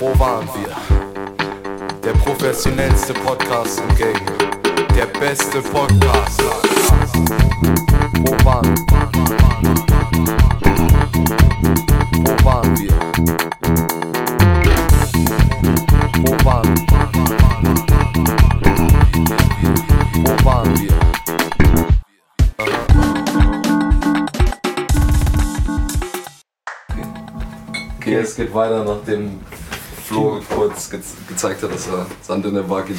Wo waren wir? Der professionellste Podcast im Game. Der beste Podcast. Wo waren Wo waren wir? Wo waren Wo waren wir? Okay, es geht weiter, nachdem Flo kurz ge gezeigt hat, dass er Sand in der Vagina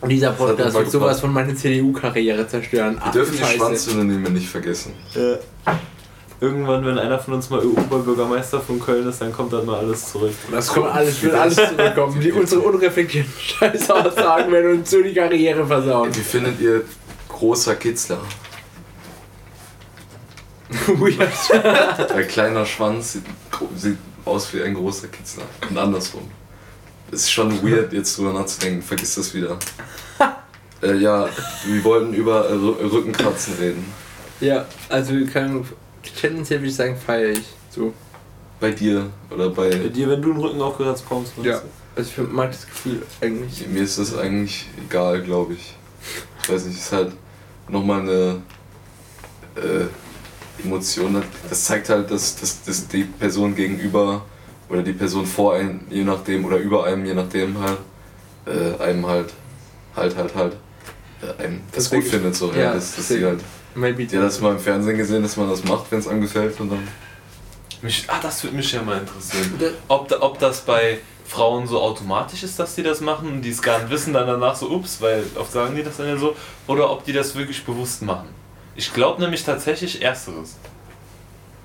Und dieser Podcast wird sowas von meiner CDU-Karriere zerstören. Wir Ach, dürfen die. Schwanzsynonyme nicht vergessen. Ja. Irgendwann, wenn einer von uns mal Oberbürgermeister von Köln ist, dann kommt dann mal alles zurück. Das kommt alles, wird alles zurückkommen. Die, unsere unreflektierten Scheißaussagen werden uns so die Karriere versauen. Wie findet ihr großer Kitzler? Ein kleiner Schwanz sieht, sieht aus wie ein großer Kitzler. Und andersrum. Es ist schon weird, jetzt drüber nachzudenken. Vergiss das wieder. äh, ja, wir wollten über äh, Rü- Rückenkratzen reden. Ja, also wir können tendenziell würde ich sagen, feiere ich. So. Bei dir oder bei. Bei dir, wenn du den Rücken aufgeratzt bekommst, meinst Ja. du? Also ich mag das Gefühl eigentlich. Mir ist das eigentlich egal, glaube ich. Ich weiß nicht, es ist halt nochmal eine äh, Emotion. Das zeigt halt, dass, dass, dass die Person gegenüber oder die Person vor einem, je nachdem, oder über einem, je nachdem halt, äh, einem halt, halt, halt, halt, äh, einem das Deswegen- gut findet. So, ja, ja, sie deswegen. halt, Maybe. hat das mal im Fernsehen gesehen, dass man das macht, wenn es angefällt und dann. Mich, ah, das würde mich ja mal interessieren. Ob, da, ob das bei Frauen so automatisch ist, dass die das machen und die es gar nicht wissen, dann danach so, ups, weil oft sagen die das dann ja so, oder ob die das wirklich bewusst machen. Ich glaube nämlich tatsächlich Ersteres.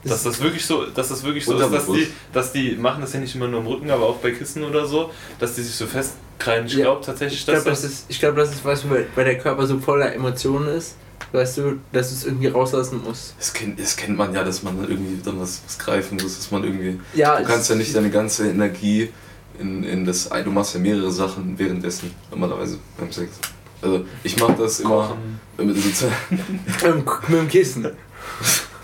Dass das wirklich so, dass das wirklich so ist, dass die, dass die machen das ja nicht immer nur im Rücken, aber auch bei Kissen oder so, dass die sich so festkreien. Ich Ja. glaube tatsächlich, Ich dass glaube, das ist, ich glaub, das ist was, weil, weil der Körper so voller Emotionen ist, weißt du, dass du es irgendwie rauslassen musst. Das kennt, das kennt man ja, dass man irgendwie dann was, was greifen muss, dass man irgendwie. Ja, Du kannst ja nicht deine ganze Energie in, in das. Du machst ja mehrere Sachen währenddessen, normalerweise beim Sex. Also ich mache das immer Kochen. mit, so- mit, mit dem Kissen.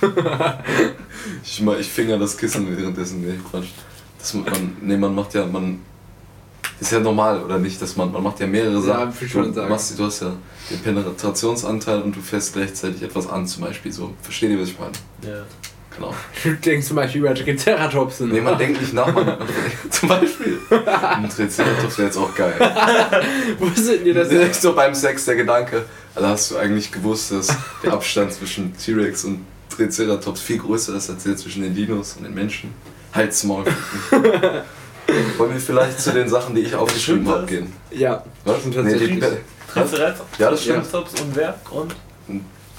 ich, mach, ich finger das Kissen währenddessen. Nee, Quatsch. Das, man, nee, man macht ja, man. Das ist ja normal, oder nicht? Dass man, man macht ja mehrere Sachen. ich schon du, sagen. Machst, du hast ja den Penetrationsanteil und du fährst gleichzeitig etwas an, zum Beispiel so. Versteht ihr, was ich meine? Ja. Genau. Du denkst zum Beispiel über Triceratops. Nee, man denkt nicht nach, man, zum Beispiel. Ein Triceratops wäre jetzt auch geil. Wusstet ihr das? Echt so beim Sex der Gedanke. Also hast du eigentlich gewusst, dass der Abstand zwischen T-Rex und Triceratops viel größer ist als der zwischen den Dinos und den Menschen? Halt's Maul. Wollen wir vielleicht zu den Sachen, die ich aufgeschrieben habe, gehen? Ja, Was? Nee, die. Triceratops? Ja, das stimmt. Triceratops und wer? Und?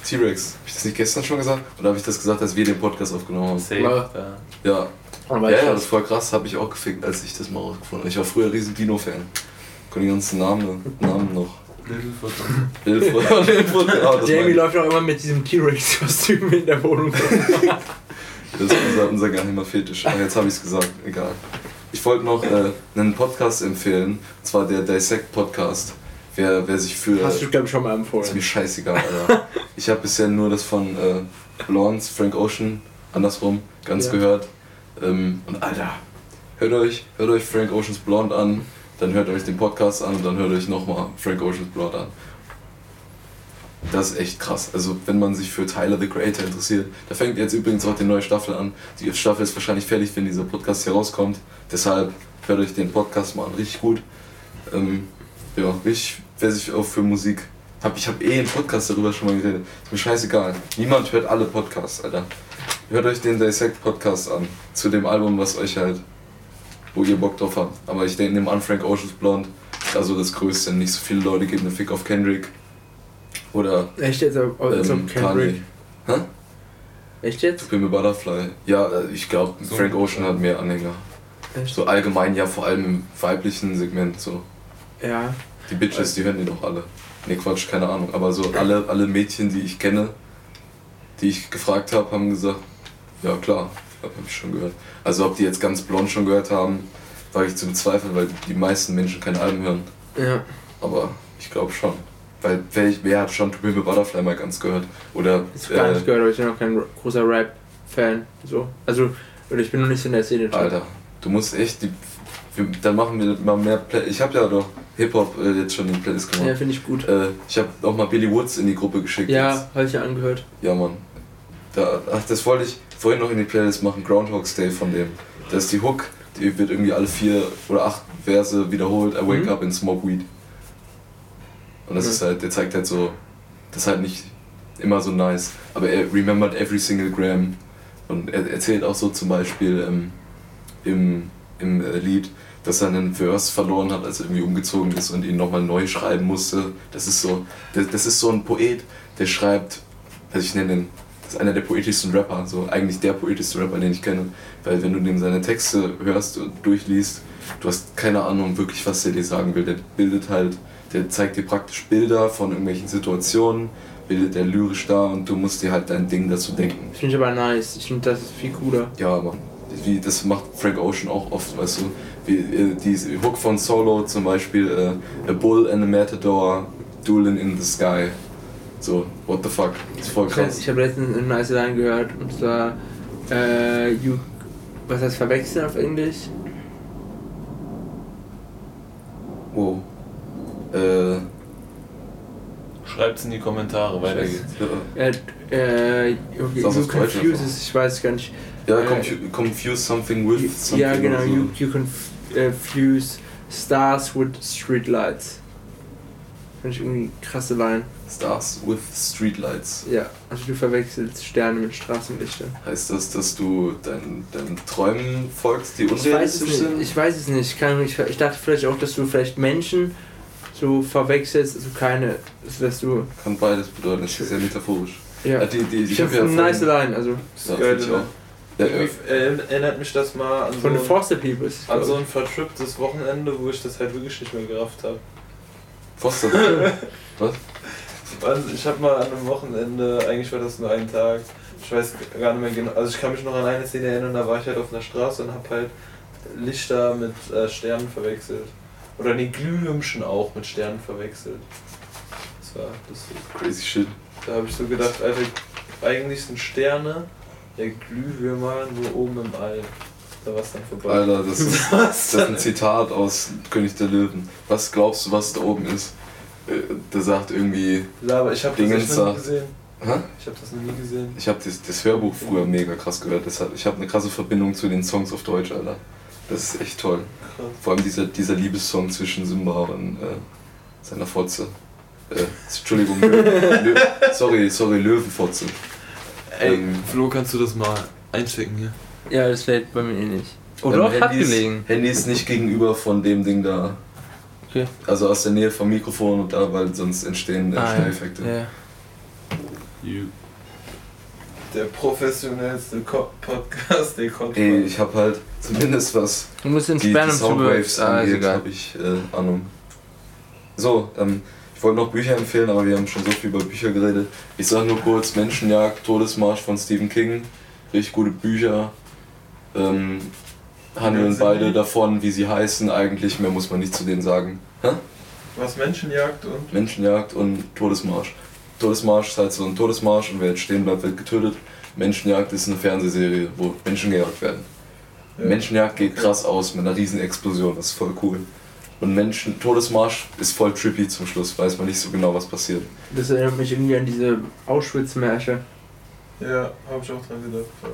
T-Rex. Habe ich das nicht gestern schon gesagt? Oder habe ich das gesagt, als wir den Podcast aufgenommen haben? Safe. Ja. Ja. Ja. Aber Ja, ja, das ist voll krass, habe ich auch gefickt, als ich das mal rausgefunden habe. Ich war früher riesen Dino-Fan. Kann die ganzen Namen, Namen noch. Littlefoot. Littlefoot, das Jamie läuft auch immer mit diesem T-Rex-Kostüm in der Wohnung. Das ist unser, unser geheimer Fetisch. Ach, jetzt habe ich es gesagt, egal. Ich wollte noch äh, einen Podcast empfehlen, und zwar der Dissect Podcast. Wer, wer sich für. Hast du, glaube ich, schon mal ist mir empfohlen. scheißegal, Alter. Ich habe bisher nur das von äh, Blondes, Frank Ocean, andersrum, ganz Ja. gehört. Ähm, und Alter, hört euch, hört euch Frank Oceans Blonde an, dann hört euch den Podcast an und dann hört euch nochmal Frank Oceans Blonde an. Das ist echt krass. Also, wenn man sich für Tyler the Creator interessiert, da fängt jetzt übrigens auch die neue Staffel an. Die Staffel ist wahrscheinlich fertig, wenn dieser Podcast hier rauskommt. Deshalb hört euch den Podcast mal an, richtig gut. Ähm, ja, richtig, wer sich auch für Musik. Hab, ich habe eh im Podcast darüber schon mal geredet. Ist mir scheißegal. Niemand hört alle Podcasts, Alter. Hört euch den Dissect Podcast an. Zu dem Album, was euch halt, wo ihr Bock drauf habt. Aber ich denke, nehme an, Frank Ocean's Blonde ist also das Größte. Nicht so viele Leute geben einen Fick auf Kendrick. Oder Echt jetzt? Also ähm, Kendrick. Kanye. Hä? Echt jetzt? Pimple Butterfly. Ja, äh, ich glaube, So. Frank Ocean hat mehr Anhänger. Echt? So allgemein, ja, vor allem im weiblichen Segment. So. Ja. Die Bitches, die hören die doch alle. Ne, Quatsch, keine Ahnung. Aber so alle, alle Mädchen, die ich kenne, die ich gefragt habe, haben gesagt, ja klar, hab ich schon gehört. Also ob die jetzt ganz blond schon gehört haben, wage ich zu bezweifeln, weil die meisten Menschen keine Alben hören. Ja. Aber ich glaube schon. Weil wer, wer hat schon To a Butterfly mal ganz gehört? Oder gar äh, nicht gehört, aber ich bin auch kein großer Rap-Fan. So. Also ich bin noch nicht so in der Szene. Alter, du musst echt die. Wir, dann machen wir mal mehr Play. Ich habe ja doch Hip-Hop äh, jetzt schon in die Playlist gemacht. Ja, finde ich gut. Äh, ich habe auch mal Billy Woods in die Gruppe geschickt. Ja, habe ich ja angehört. Ja, Mann. Da, ach, das wollte ich vorhin noch in die Playlist machen, Groundhog's Day von dem. Da ist die Hook, die wird irgendwie alle vier oder acht Verse wiederholt. I wake Mhm. up and smoke weed. Und das Mhm. ist halt, der zeigt halt so, das ist halt nicht immer so nice. Aber er remembered every single gram. Und er erzählt auch so zum Beispiel ähm, im, im äh, Lied, dass er einen Verse verloren hat, als er irgendwie umgezogen ist und ihn nochmal neu schreiben musste. Das ist so, das, das ist so ein Poet, der schreibt, also ich nenne den, das ist einer der poetischsten Rapper, so eigentlich der poetischste Rapper, den ich kenne. Weil wenn du dem seine Texte hörst und durchliest, du hast keine Ahnung wirklich, was der dir sagen will. Der bildet halt, der zeigt dir praktisch Bilder von irgendwelchen Situationen, bildet der lyrisch dar und du musst dir halt dein Ding dazu denken. Finde ich aber nice. Ich finde, das ist viel cooler. Ja, Mann. Wie, das macht Frank Ocean auch oft, weißt du. Wie äh, diese Hook von Solo zum Beispiel, äh, A Bull and a Matador, Dueling in the Sky. So, what the fuck. Das ist voll Ich, krass. ich habe letztens eine nice Line gehört und zwar äh, you, was heißt verwechseln auf Englisch? Wow. Äh, Schreibt's in die Kommentare, weiter geht's. Äh, äh, okay, Ist auch you auf Deutsch confuse einfach. es, ich weiß gar nicht. Ja, Äh, confu confuse something with something. ja, genau, so. you, you confuse stars with streetlights. Finde ich irgendwie krasse Line. Stars with Streetlights. Ja, also du verwechselst Sterne mit Straßenlichtern. Heißt das, dass du deinen, deinen Träumen folgst, die Ich weiß es unrealistisch nicht. sind? Ich weiß es nicht. Keine Ahnung, Ich, ich dachte vielleicht auch, dass du vielleicht Menschen so verwechselst, also keine, dass du. Kann beides bedeuten, das ist sehr metaphorisch. Ja. Äh, die, die, ich ich habe ja eine nice Line, also Ja, Geil, find ich ne? auch. Äh, erinnert mich das mal an so, von Peoples. an so ein vertripptes Wochenende, wo ich das halt wirklich nicht mehr gerafft habe. Foster. Was? Also ich habe mal an einem Wochenende, eigentlich war das nur ein Tag, ich weiß gar nicht mehr genau, also ich kann mich noch an eine Szene erinnern, da war ich halt auf einer Straße und habe halt Lichter mit äh, Sternen verwechselt. Oder die Glühwürmchen auch mit Sternen verwechselt. Das war lustig. Crazy shit. Da habe ich so gedacht, Alter, eigentlich sind Sterne der Glühwürmer nur oben im All. Da war es dann vorbei. Alter, das ist, das ist ein Zitat aus König der Löwen. Was glaubst du, was da oben ist? Äh, Der sagt irgendwie. Ja, aber ich habe das echt noch nie gesehen. Hä? Ich habe das noch nie gesehen. Ich habe das, das Hörbuch früher mega krass gehört. Deshalb, ich habe eine krasse Verbindung zu den Songs auf Deutsch, Alter. Das ist echt toll. Krass. Vor allem dieser, dieser Liebessong zwischen Simba und äh, seiner Fotze. Äh, Entschuldigung, Lö Lö sorry, sorry, Löwenfotze. Ey, Ähm, Flo, kannst du das mal einchecken hier? Ja, das fällt bei mir eh nicht. Oder auch hat Handy ist- gelegen. Handy ist nicht gegenüber von dem Ding da. Okay. Also aus der Nähe vom Mikrofon und da, weil sonst entstehen Ah, ja. Störeffekte. Ja. Der professionellste Co Podcast, der kommt. Ey, ich habe halt zumindest was Du musst den Sperren Soundwaves. Ah, ist angeht, egal. habe ich äh, Ahnung. So, ähm, ich wollte noch Bücher empfehlen, aber wir haben schon so viel über Bücher geredet. Ich sage nur kurz: Menschenjagd, Todesmarsch von Stephen King. Richtig gute Bücher. Ähm, handeln beide davon, wie sie heißen. Eigentlich mehr muss man nicht zu denen sagen. Hä? Was Menschenjagd und. Menschenjagd und Todesmarsch. Todesmarsch ist halt so ein Todesmarsch und wer jetzt stehen bleibt, wird getötet. Menschenjagd ist eine Fernsehserie, wo Menschen gejagt werden. Ja. Menschenjagd geht krass aus mit einer riesen Explosion, das ist voll cool. Und Menschen, Todesmarsch ist voll trippy zum Schluss, weiß man nicht so genau, was passiert. Das erinnert mich irgendwie an diese Auschwitz-Märsche. Ja, hab ich auch dran gedacht. Ja.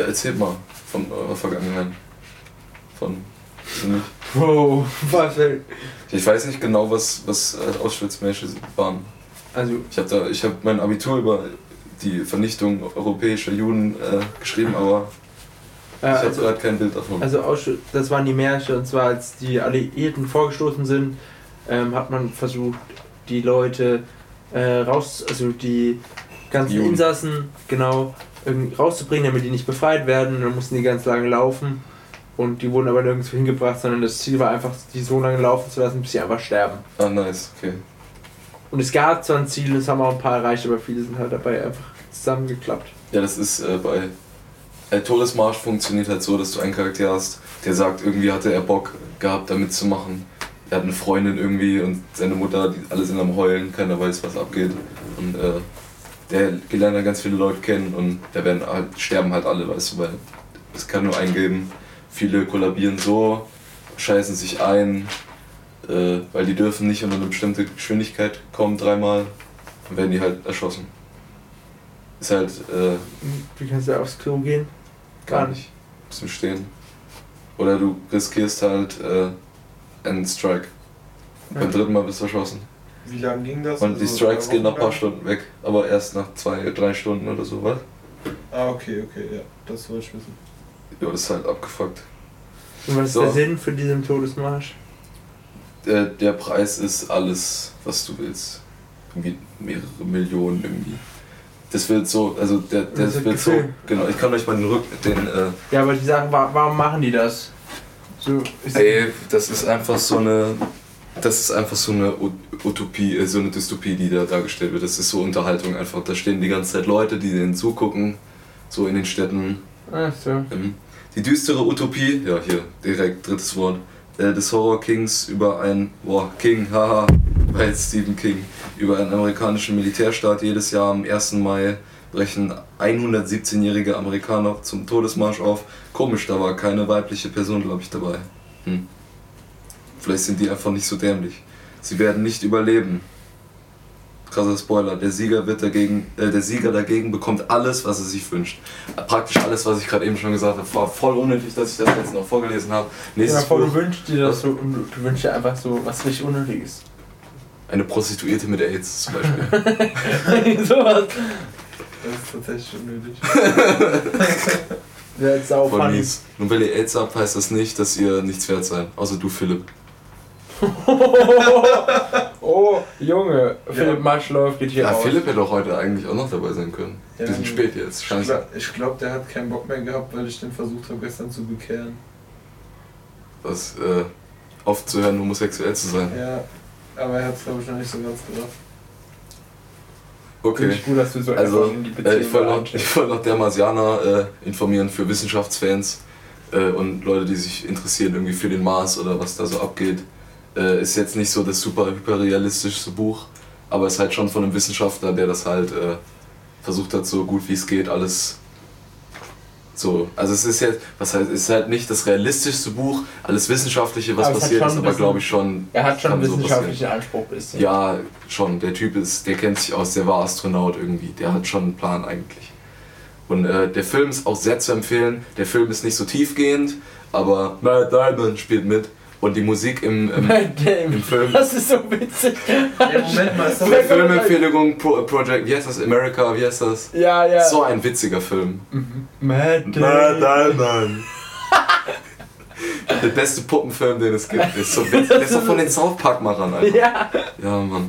Ja, erzählt mal von eurer Vergangenheit. Von. Wow, was denn? Ich weiß nicht genau, was, was äh, Auschwitz-Märsche waren. Also, Ich habe da, ich habe mein Abitur über die Vernichtung europäischer Juden äh, geschrieben, aber äh, ich habe also, gerade kein Bild davon. also das waren die Märsche und zwar als die Alliierten vorgestoßen sind, ähm, hat man versucht, die Leute äh, raus, also die ganzen Juden. Insassen genau irgendwie rauszubringen, damit die nicht befreit werden. Und dann mussten die ganz lange laufen und die wurden aber nirgendwo hingebracht, sondern das Ziel war einfach, die so lange laufen zu lassen, bis sie einfach sterben. ah, nice, okay. Und es gab zwar ein Ziel, das haben auch ein paar erreicht, aber viele sind halt dabei einfach zusammengeklappt. Ja, das ist äh, bei. Äh, Todesmarsch funktioniert halt so, dass du einen Charakter hast, der sagt, irgendwie hatte er Bock gehabt, damit zu machen. Er hat eine Freundin irgendwie und seine Mutter, die alle sind am Heulen, keiner weiß, was abgeht. Und äh, der lernt dann ganz viele Leute kennen und da werden halt, sterben halt alle, weißt du, weil es kann nur eingeben. Viele kollabieren so, scheißen sich ein, äh, weil die dürfen nicht unter eine bestimmte Geschwindigkeit kommen dreimal, dann werden die halt erschossen. Ist halt äh, Wie kannst du aufs Klo gehen? gar nicht. Zum Stehen. Oder du riskierst halt äh, einen Strike. Beim dritten Mal bist du erschossen. Wie lange ging das? Und die Also Strikes gehen nach ein paar? Stunden weg, aber erst nach zwei, drei Stunden oder so, was? Ah, okay, okay, ja. Das wollte ich wissen. Ja, das ist halt abgefuckt. Und was ist So. der Sinn für diesen Todesmarsch? Der, der Preis ist alles, was du willst. Irgendwie mehrere Millionen irgendwie. Das wird so, also der, der Das wird so, Gefühl. genau, ich kann euch mal den Rücken, den, äh, Ja, aber die sagen, wa warum machen die das? So, ey, das ist einfach so eine, das ist einfach so eine Utopie, äh, so eine Dystopie, die da dargestellt wird. Das ist so Unterhaltung einfach. Da stehen die ganze Zeit Leute, die denen zugucken, so in den Städten. Ach so. Ähm, Die düstere Utopie, ja hier, direkt drittes Wort, äh, des Horror Kings über ein, boah, King, haha, weil Stephen King, über einen amerikanischen Militärstaat. Jedes Jahr am 1. Mai brechen 117-jährige Amerikaner zum Todesmarsch auf. Komisch, da war keine weibliche Person, glaube ich, dabei. Hm. Vielleicht sind die einfach nicht so dämlich. Sie werden nicht überleben. Krasser Spoiler, der Sieger wird dagegen, äh, der Sieger dagegen bekommt alles, was er sich wünscht. Praktisch alles, was ich gerade eben schon gesagt habe. War voll unnötig, dass ich das jetzt noch vorgelesen habe. Ja, Nächstes voll, du wünschst dir das so, du wünschst dir einfach so was richtig Unnötiges. Eine Prostituierte mit AIDS zum Beispiel. Sowas. Das ist tatsächlich unnötig. Wäre jetzt sau Voll mies. Nur weil ihr AIDS habt, heißt das nicht, dass ihr nichts wert seid. Außer du, Philipp. oh, Junge. Philipp läuft, geht hier Ja, raus. Philipp hätte auch heute eigentlich auch noch dabei sein können. Ja, Wir sind spät jetzt. Ich glaube, glaub, der hat keinen Bock mehr gehabt, weil ich den versucht habe, gestern zu bekehren. Das, äh, aufzuhören, homosexuell zu sein. Ja, aber er hat es, glaube ich, noch nicht so ganz gerafft. Okay. Finde ich gut, dass du so Also, in die äh, ich wollte noch, ich wollte noch der Marsianer äh, informieren für Wissenschaftsfans äh, und Leute, die sich interessieren irgendwie für den Mars oder was da so abgeht. Äh, ist jetzt nicht so das super hyperrealistischste Buch, aber ist halt schon von einem Wissenschaftler, der das halt äh, versucht hat, so gut wie es geht, alles so. Also es ist jetzt, was heißt, es ist halt nicht das realistischste Buch, alles Wissenschaftliche, was Aber passiert ist, aber glaube ich schon. Er hat schon einen so wissenschaftlichen Anspruch ein bisschen. Ja, schon. Der Typ ist, der kennt sich aus, der war Astronaut irgendwie. Der hat schon einen Plan eigentlich. Und äh, der Film ist auch sehr zu empfehlen. Der Film ist nicht so tiefgehend, aber Matt Damon spielt mit. Und die Musik im, im, im Film. Das ist so witzig. Ey, Moment mal, Filmempfehlung Pro, Project, wie heißt das? America, wie heißt das? Ja, ja. So ein witziger Film. Matt Damon. Der beste Puppenfilm, den es gibt. Der ist so witzig. Der ist doch von den South Park-Machern, Alter. Ja. Ja, Mann.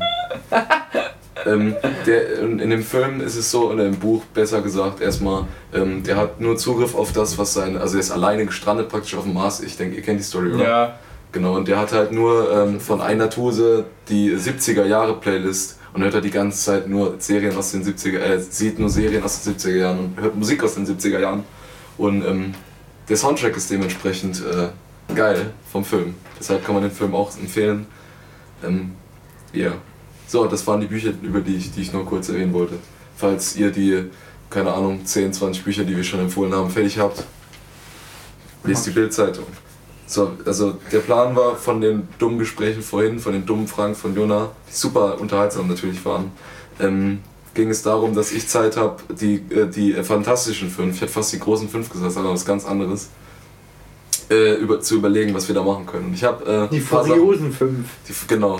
ähm, der, in in dem Film ist es so, oder im Buch besser gesagt, erstmal, ähm, der hat nur Zugriff auf das, was sein, also er ist alleine gestrandet praktisch auf dem Mars. Ich denke, ihr kennt die Story, oder? Ja. Genau, und der hat halt nur ähm, von einer Tuse die 70er Jahre Playlist und hört halt die ganze Zeit nur Serien aus den 70er, äh, sieht nur Serien aus den 70er Jahren und hört Musik aus den 70er Jahren. Und ähm, der Soundtrack ist dementsprechend äh, geil vom Film. Deshalb kann man den Film auch empfehlen. Ähm, ja. So, das waren die Bücher, über die ich, die ich nur kurz erwähnen wollte. Falls ihr die, keine Ahnung, 10, 20 Bücher, die wir schon empfohlen haben, fertig habt, lest die Bildzeitung. So, also der Plan war von den dummen Gesprächen vorhin, von den dummen Fragen von Jona, die super unterhaltsam natürlich waren, ähm, ging es darum, dass ich Zeit habe, die, äh, die äh, fantastischen fünf, ich hätte fast die großen fünf gesagt, aber was ganz anderes, äh, über, zu überlegen, was wir da machen können. Und ich habe äh, Die Sachen- Furiosen 5. die, genau,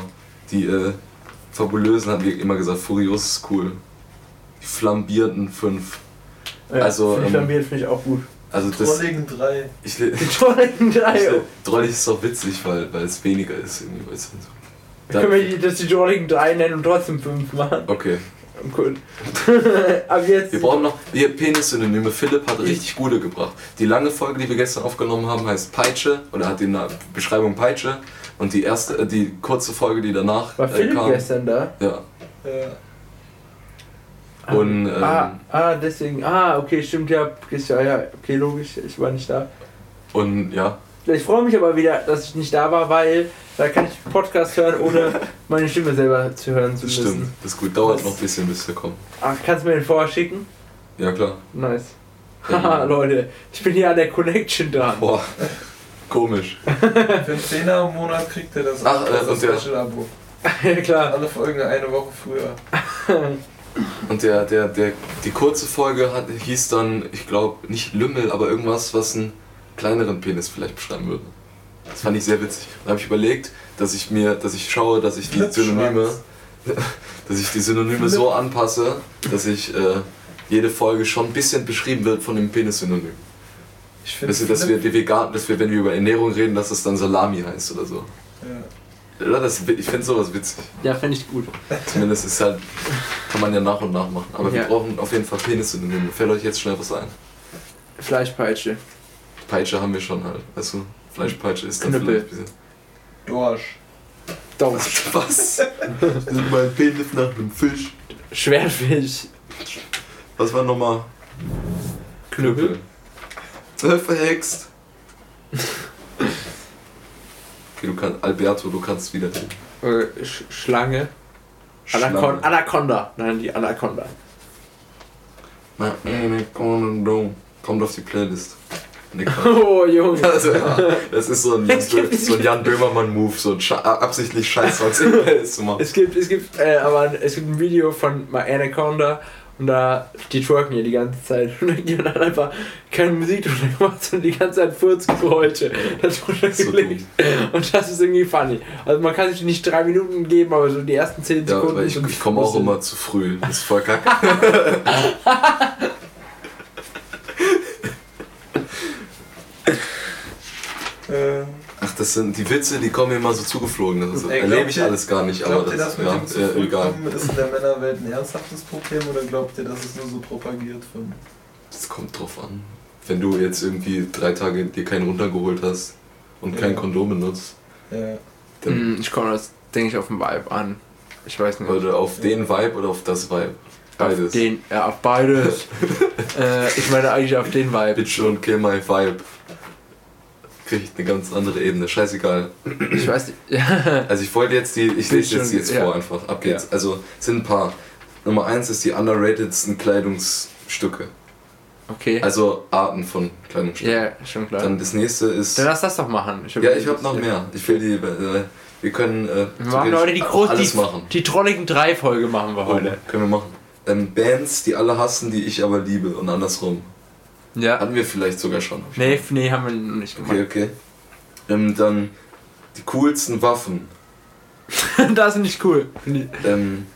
die äh, Fabulösen haben wir immer gesagt, Furios ist cool. Die flambierten fünf. Ja, Also, Die ähm, Flambiert finde ich auch gut. Also das, Trolligen 3. ich, Die Trolligen 3. Drollig ist auch witzig, weil, weil es weniger ist. Irgendwie, weißt du, so. Dann können wir die, das die Trolligen 3 nennen und trotzdem 5 machen. Okay. Gut. Aber jetzt. Wir brauchen noch hier Penis-Synonyme. Philipp hat richtig gute gebracht. Die lange Folge, die wir gestern aufgenommen haben, heißt Peitsche oder hat die Na- Beschreibung Peitsche. Und die erste, äh, die kurze Folge, die danach War äh, Philipp kam, gestern da? ja. Ja. Und, ähm, ah, ah, deswegen. Ah, okay, stimmt ja. Ist Ja, ja, okay, logisch. Ich war nicht da. Und ja, Ich freue mich aber wieder, dass ich nicht da war, weil Da kann ich Podcast hören, ohne meine Stimme selber zu hören zu Das müssen. stimmt. Das ist gut. Dauert noch ein bisschen, bis wir kommen. Ach, kannst du mir den vorher schicken? Ja, klar. Nice. Haha, Leute, ich bin hier an der Connection dran. Boah. Komisch. Für einen Zehner im Monat kriegt er das Ach, äh, das und der- Special-Abo. ja, klar. Alle Folgen eine Woche früher. Und der, der, der, die kurze Folge hat, hieß dann, ich glaube, nicht Lümmel, aber irgendwas, was einen kleineren Penis vielleicht beschreiben würde. Das fand ich sehr witzig. Da habe ich überlegt, dass ich mir, dass ich schaue, dass ich die Synonyme, dass ich die Synonyme so anpasse, dass ich äh, jede Folge schon ein bisschen beschrieben wird von dem Penis-Synonym. Ich finde, du, dass wir die vegan, dass wir, wenn wir über Ernährung reden, dass es dann Salami heißt oder so. ja. Oder? Das, ich finde sowas witzig. Ja, fände ich gut. Zumindest ist halt, kann man ja nach und nach machen. Aber wir Ja. brauchen auf jeden Fall Penis-Synonyme. Fällt euch jetzt schnell was ein? Fleischpeitsche. Peitsche haben wir schon halt. Weißt du? Fleischpeitsche ist dann Knüppel. vielleicht ein bisschen. Dorsch. Dorsch. Was? Nimm mein Penis nach einem Fisch. Schwertfisch. Was war nochmal? Knüppel. Äh, verhext. Okay, du kannst. Alberto, du kannst wieder. Äh, Sch Schlange. Anacon Schlange. Anaconda. Nein, die Anaconda. Na, Anaconda. Kommt auf die Playlist. Oh, Junge. Also, ja, das ist so ein, es so ein Jan Böhmermann-Move, so ein Scha absichtlich Scheiß-Songs Playlist zu machen. Es gibt, es gibt, äh, aber es gibt ein Video von My Anaconda und da, die twerken hier die ganze Zeit und dann gibt dann einfach keine Musik drunter gemacht, sondern die ganze Zeit Furzgeräusche darunter So gelegt. Und das ist irgendwie funny. Also man kann sich nicht drei Minuten geben, aber so die ersten zehn Ja, Sekunden aber ich, ich komme auch immer zu früh. Das ist voll kacke. Äh, Ach, das sind die Witze, die kommen mir immer so zugeflogen. Das ist, Ey, erlebe ich ihr- alles gar nicht, aber glaubt ihr, das das mit ja, dem äh, egal. ist in der Männerwelt ein ernsthaftes Problem oder glaubt ihr, dass es nur so propagiert wird? Das kommt drauf an. Wenn du jetzt irgendwie drei Tage dir keinen runtergeholt hast und kein Ja. Kondom benutzt, Ja. dann Hm, Ich komme das, denke ich, auf den Vibe an. Ich weiß nicht. oder auf den Vibe oder auf das Vibe. Auf Beides. den, ja, auf beides. äh, ich meine eigentlich auf den Vibe. Bitch und kill my Vibe. Kriegt eine ganz andere Ebene. Scheißegal. Ich weiß nicht. Also ich wollte jetzt die, ich lese jetzt, jetzt ja. vor einfach. Ab geht's. Also es sind ein paar. Nummer eins ist die underratedsten Kleidungsstücke. okay. Also Arten von Kleidungsstücken. ja, schon klar. Dann das nächste ist. Dann lass das doch machen. Ja, ich habe noch mehr. Ich will die. Äh, wir können. Äh, Wir machen heute die große, die, machen. die trolligen 3 Folge machen wir heute. Können wir machen. Ähm, Bands, die alle hassen, die ich aber liebe und andersrum. Ja. Hatten wir vielleicht sogar schon. Nee, nee, haben wir noch nicht gemacht. Okay, okay. Ähm, dann die coolsten Waffen. das ist nicht cool. Ähm,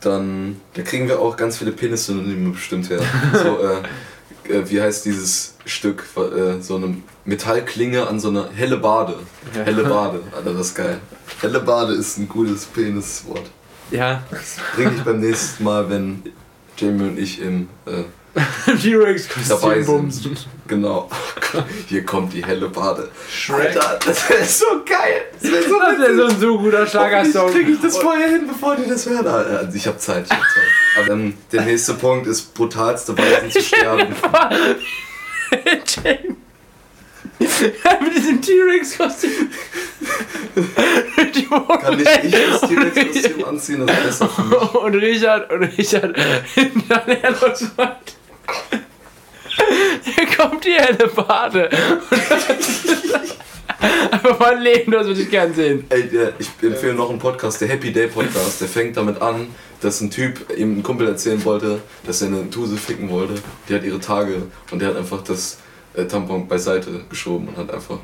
dann, da kriegen wir auch ganz viele Penis-Synonyme bestimmt her. so, äh, äh, wie heißt dieses Stück? Äh, so eine Metallklinge an so einer helle Bade. Ja. Helle Bade, Alter, das ist geil. Helle Bade ist ein gutes Peniswort. Ja. Bring ich beim nächsten Mal, wenn Jamie und ich im äh, T-Rex dabei sind. Genau. Hier kommt die helle Bade. Shrek. Alter, das wäre so geil. Das wäre so Das wäre so ein so guter Schlagersong. kriege ich das vorher hin, bevor die das hören. Also ich habe Zeit, ich hab Zeit. Aber dann, der nächste Punkt ist brutalste Weisen zu sterben. Mit diesem T-Rex-Kostüm. Kann nicht ich das T-Rex-Kostüm anziehen, das ist besser für mich. Und Richard, und Richard hinterher läuft. Hier kommt die helle Bade. Aber mein Leben, das würde ich gern sehen. Ey, ich empfehle noch einen Podcast, der Happy Day Podcast. Der fängt damit an, dass ein Typ ihm ein Kumpel erzählen wollte, dass er eine Tuse ficken wollte. Die hat ihre Tage und der hat einfach das äh, Tampon beiseite geschoben und hat einfach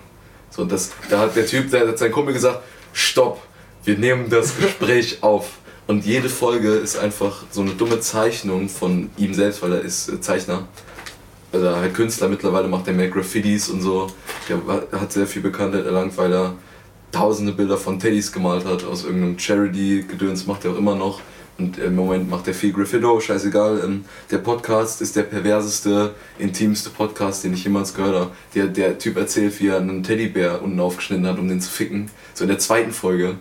so das. Da hat der Typ, der hat sein Kumpel gesagt, stopp, wir nehmen das Gespräch auf. Und jede Folge ist einfach so eine dumme Zeichnung von ihm selbst, weil er ist äh, Zeichner. Also halt Künstler mittlerweile macht er mehr Graffitis und so. Der hat sehr viel Bekanntheit erlangt, weil er tausende Bilder von Teddys gemalt hat, aus irgendeinem Charity-Gedöns macht er auch immer noch. Und im Moment macht er viel Graffido, scheißegal. Ähm, Der Podcast ist der perverseste, intimste Podcast, den ich jemals gehört habe. Der, der Typ erzählt, wie er einen Teddybär unten aufgeschnitten hat, um den zu ficken. So in der zweiten Folge.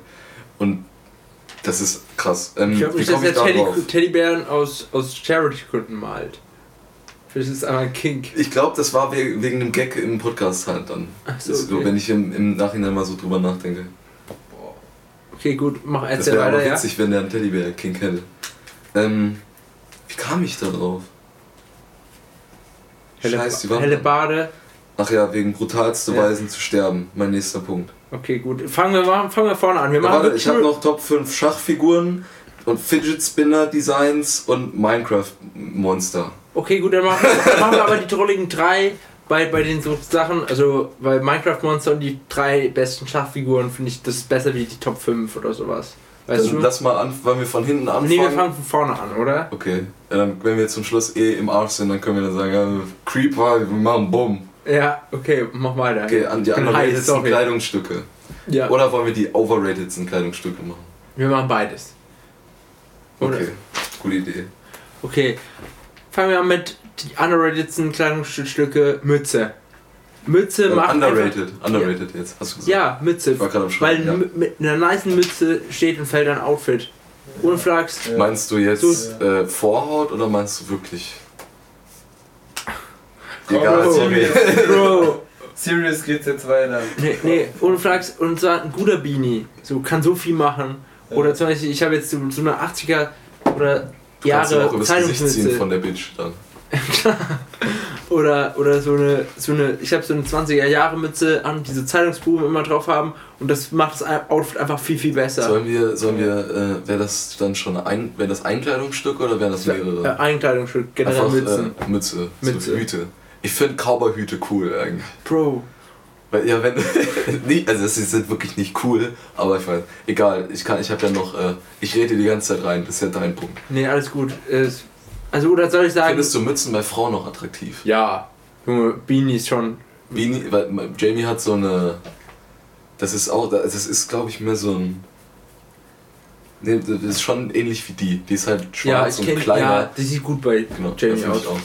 Und das ist krass. Ähm, Ich glaube dass der ich Teddy? Teddybären aus, aus Charity-Gründen malt. Vielleicht ist es einfach ein Kink. Ich glaube, das war we- wegen dem Gag im Podcast halt dann. Ach so, Das ist so, okay. wenn ich im, im Nachhinein mal so drüber nachdenke. Okay, gut, mach Das erzähl wäre weiter, ja. witzig, wenn der einen Teddybär King hätte. Ähm, wie kam ich da drauf? Helle, Scheiß, die waren. helle Bade. Ach ja, wegen brutalste Ja. Weisen zu sterben. Mein nächster Punkt. Okay, gut. Fangen wir, mal, fangen wir vorne an. Wir Ja, machen warte, wirklich ich habe noch Top 5 Schachfiguren und Fidget Spinner Designs und Minecraft Monster. Okay, gut, dann machen, dann machen wir aber die trolligen drei bei, bei den so Sachen. Also, bei Minecraft Monster und die drei besten Schachfiguren finde ich das besser wie die Top 5 oder sowas. Weißt Dann du? lass mal an, wollen wir von hinten anfangen. nee, wir fangen von vorne an, oder? Okay, ja, dann, wenn wir zum Schluss eh im Arsch sind, dann können wir dann sagen, ja, Creeper, wir machen Bumm. Ja, okay, mach weiter. Okay, an die underratedsten. Kleidungsstücke. Ja, Oder wollen wir die overratedsten Kleidungsstücke machen? wir machen beides. Oder? Okay, gute Idee. Okay, fangen wir an mit die underratedsten Kleidungsstücke Mütze. Mütze Ähm, macht underrated, underrated jetzt, hast du gesagt. Ja, Mütze. Ich war gerade am Weil ja. mit einer nice Mütze steht und fällt ein Outfit. Flachs. Ja. Meinst du jetzt äh, Vorhaut oder meinst du wirklich? Egal, Bro. sorry. Bro. Serious geht's jetzt weiter. Nee, nee, ohne Flachs. Und zwar ein guter Beanie. So, kann so viel machen. Oder zum Beispiel, ich habe jetzt so, so eine 80er oder Du auch Jahre Gesicht ziehen Zeitungsmütze. von der Bitch dann. Oder, oder so eine, so eine, ich habe so eine 20er Jahre Mütze an, diese Zeitungsbuben immer drauf haben. Und das macht das Outfit einfach viel, viel besser. Sollen wir, sollen wir, äh, wäre das dann schon ein, wäre das ein Kleidungsstück oder wären das Äh, mehrere? ein Kleidungsstück, generell Einfach, Mützen. Äh, Mütze, Mütze. So Hüte. Ich finde Cowboy-Hüte cool eigentlich. Bro. Weil, ja, wenn, nicht, also es sind wirklich nicht cool, aber ich weiß, egal, ich kann, ich habe ja noch, äh, ich rede die ganze Zeit rein, das ist ja dein Punkt. Nee, alles gut. Also, oder soll ich sagen. Findest du Mützen bei Frauen noch attraktiv? Ja. Junge, Beanies schon. Beanie, weil Jamie hat so eine, das ist auch, das ist glaube ich mehr so ein, nee, das ist schon ähnlich wie die, die ist halt Ja, schwarz ich und kenne. kleiner. Ja, die sieht gut bei genau, Jamie ja, find aus.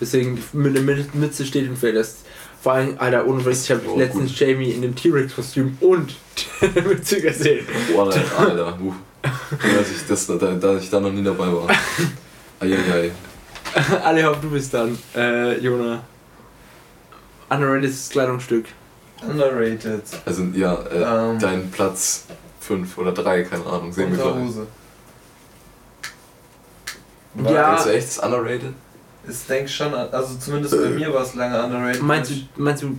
Deswegen mit der Mü- Mütze steht und fällt das. Vor allem, Alter, ohne Witz, ich habe Oh, letztens Jamie in dem T-Rex-Kostüm und der Mütze gesehen. Boah, Alter, Alter, uh. dass, ich das, da, dass ich da noch nie dabei war. Eieiei. Alle hoffen, du bist dann, äh, Jona. Underrateds Kleidungsstück. Underrated. Also ja, äh, Ähm. dein Platz 5 oder 3, keine Ahnung, sehen wir gleich. Unterhose. Ja. Denkst du echt, ist underrated? Ich denke schon, also zumindest bei mir war es lange underrated. Meinst du, meinst du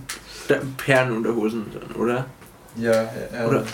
Perlenunterhosen, dann, oder? Ja, ja, ja. Oder-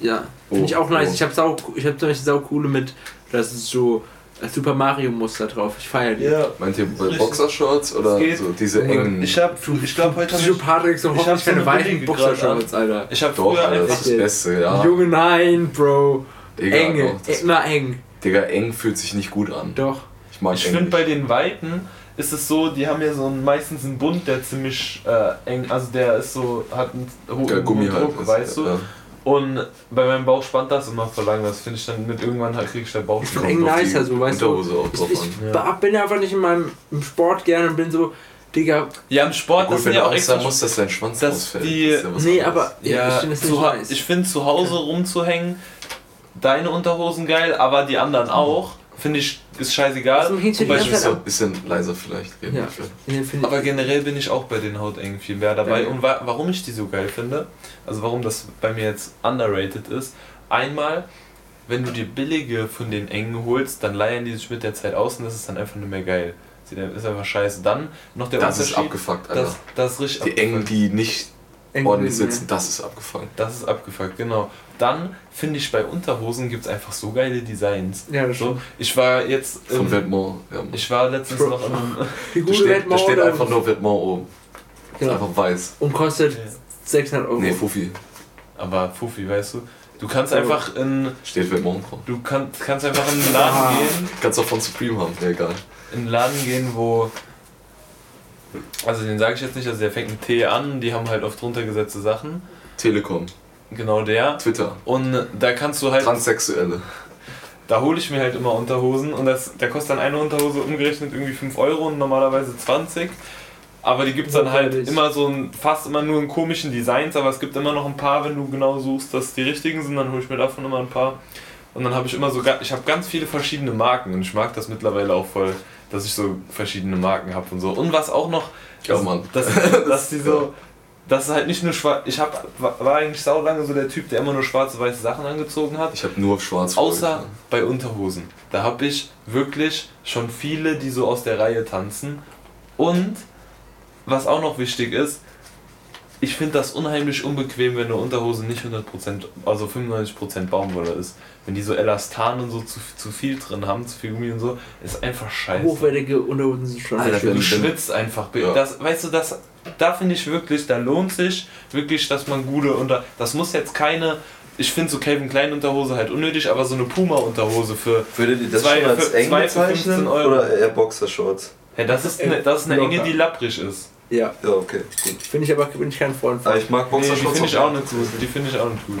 Ja. Finde Oh, ich auch nice. oh. Ich habe sau, ich hab zum Beispiel sau coole mit, das ist so äh, Super Mario Muster drauf. Ich feiere die. Ja. Meint ihr bei. Boxershorts oder so diese engen? Ich hab, ich glaube heute ich, Patrick, so Ich hab so keine eine weichen Boxershorts, Alter. Ich habe Doch, Alter, das einfach. ist das Beste, ja. Junge, nein, Bro. Digga, Enge. doch, das, Immer eng. Digga, eng fühlt sich nicht gut an. Doch. Ich mag Ich finde bei den Weiten ist es so, die haben ja so einen, meistens einen Bund, der ziemlich äh, eng, also der ist so, hat einen hohen Ja, Gummi halt. Druck, ist, weißt du? Ja. Und bei meinem Bauch spannt das immer voll lang, das finde ich dann mit irgendwann halt krieg ich den Bauch Ich schon. find eng nicer, so, weißt du. Ich, drauf ich an. Ja. bin einfach nicht in meinem im Sport gerne und bin so, Digga, Ja, im Sport, das Gut, sind wenn ja auch extra musst, dass dein Schwanz dass ausfällt. die- das ja nee, aber ja, finde nice. ich finde zu Hause rumzuhängen, deine Unterhosen geil, aber die anderen auch, finde ich, ist scheißegal. Also, ich- Zeit so ein bisschen leiser vielleicht. Ja. Aber generell bin ich auch bei den Hautengen viel mehr dabei. Ja. Und wa warum ich die so geil finde, also warum das bei mir jetzt underrated ist, einmal, wenn du dir billige von den engen holst, dann leiern die sich mit der Zeit aus und das ist dann einfach nicht mehr geil. Sieht- Ist einfach scheiße. Dann noch der Das ist Unterschied. abgefuckt, Alter. das, das ist richtig die engen, abgefuckt. die nicht ordentlich sitzen, das ist abgefuckt. Das ist abgefuckt, genau. Dann finde ich bei Unterhosen gibt es einfach so geile Designs. Ja, das So, stimmt. ich war jetzt. Von ähm, Vetements. Ja. ich war letztens Bro. noch in einem. Die Da steht, da steht einfach nur Vetements oben. Ist Genau. einfach weiß. Und kostet 600 Euro. Nee, Fufi. Aber Fufi, weißt du? Du kannst Oh. einfach in. Steht Vetements drauf. Du kann, kannst einfach in einen Laden Ah. gehen. Kannst auch von Supreme haben, ja egal. In einen Laden gehen, wo. Also den sage ich jetzt nicht, also der fängt mit T an, die haben halt oft drunter gesetzte Sachen. Telekom, Genau der. Twitter, Und da kannst du halt. Transsexuelle. Da hole ich mir halt immer Unterhosen und das, da kostet dann eine Unterhose umgerechnet irgendwie 5 Euro und normalerweise 20. Aber die gibt es dann halt immer so ein, fast immer nur in komischen Designs, aber es gibt immer noch ein paar, wenn du genau suchst, dass die richtigen sind, dann hole ich mir davon immer ein paar. Und dann habe ich immer so, ich habe ganz viele verschiedene Marken und ich mag das mittlerweile auch voll, dass ich so verschiedene Marken habe und so. Und was auch noch, Ja, dass, Mann. dass, dass die so, das ist halt nicht nur schwarz. Ich hab, war eigentlich sau lange so der Typ, der immer nur schwarze, weiße Sachen angezogen hat. Ich habe nur schwarz Außer bei Unterhosen. Da habe ich wirklich schon viele, die so aus der Reihe tanzen. Und was auch noch wichtig ist, ich finde das unheimlich unbequem, wenn eine Unterhose nicht 100%, also 95% Baumwolle ist. Wenn die so Elastan und so zu, zu viel drin haben, zu viel Gummi und so, ist einfach scheiße. Hochwertige Unterhosen sind schon Alter, Du schwitzt einfach. Ja. Das, weißt du, das, da finde ich wirklich, da lohnt sich wirklich, dass man gute unter. Das muss jetzt keine. Ich finde so Calvin Klein Unterhose halt unnötig, aber so eine Puma Unterhose für. Würdet ihr das Zwei schon als für- eng zwei für 15 bezeichnen? Euro. Oder eher Boxershorts? Hey, das ist eine, das ist eine. Enge, die lapprig ist. Ja, Ja, okay, gut. finde ich aber bin ich kein Freund von. Aber ich mag Nee, die Boxershorts finde ich auch nicht gut. Die finde ich auch nicht gut.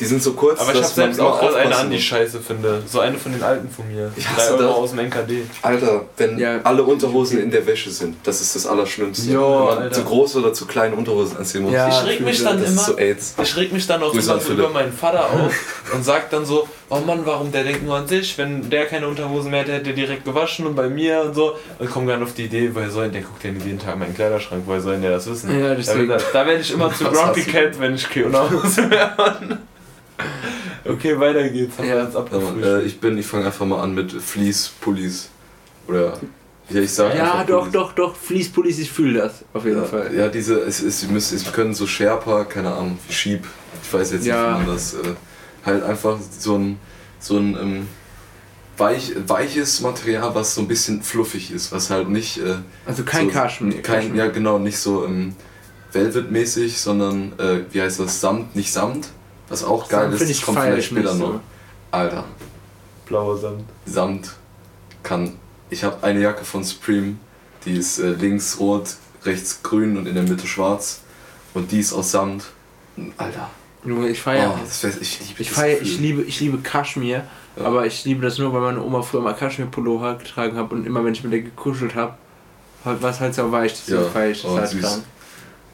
Die sind so kurz, Aber ich habe dass man selbst auch gerade eine an, die scheiße finde. So eine von den alten von mir. Ich Drei hasse Euro das. aus dem NKD. Alter, wenn Ja. alle Unterhosen in der Wäsche sind, das ist das Allerschlimmste. Jo, wenn man Alter. zu große oder zu kleine Unterhosen anziehen muss. Ja, ich reg mich dann das immer. ist so AIDS. Ich reg mich dann auch immer so über meinen Vater auf und sag dann so, oh Mann, warum der denkt nur an sich, wenn der keine Unterhosen mehr hätte, hätte er direkt gewaschen und bei mir und so. Und komm dann auf die Idee, woher soll der guckt ja nicht jeden Tag meinen Kleiderschrank, woher soll denn der das wissen? Ja, da, deswegen. da, da werde ich immer zu Grumpy? Cat, wenn ich keine Unterhose mehr an. Okay, weiter geht's. Haben Ja. wir jetzt Ja, äh, ich bin, ich fange einfach mal an mit Fleece-Pullis. Oder wie ich sage. Ja, doch, doch, doch. Fließpullis, ich fühle das. Auf jeden Ja, Fall. ja, diese, es, es, sie müssen, es können so Sherpa, keine Ahnung, wie Sheep, ich weiß jetzt Ja. nicht, wie man das, äh, halt einfach so ein, so ein ähm, weich, weiches Material, was so ein bisschen fluffig ist, was halt nicht, äh, Also kein so, Kaschmir. kein, ja genau, nicht so ähm, Velvet-mäßig, sondern, äh, wie heißt das, Samt, nicht Samt, was auch geil ist, das ich kommt feier vielleicht später noch. so. Alter, Blauer Sand. Samt kann. Ich habe eine Jacke von Supreme, die ist äh, links rot, rechts grün und in der Mitte schwarz. Und die ist aus Samt. Alter, Junge, ich feiere. oh, das ich liebe Ich Gefühl. ich liebe, ich liebe Kaschmir, Ja. aber ich liebe das nur, weil meine Oma früher mal Kaschmir-Pullover getragen hat und immer wenn ich mit der gekuschelt habe, war es halt so weich, deswegen Ja, feiere ich das oh, halt süß. krank.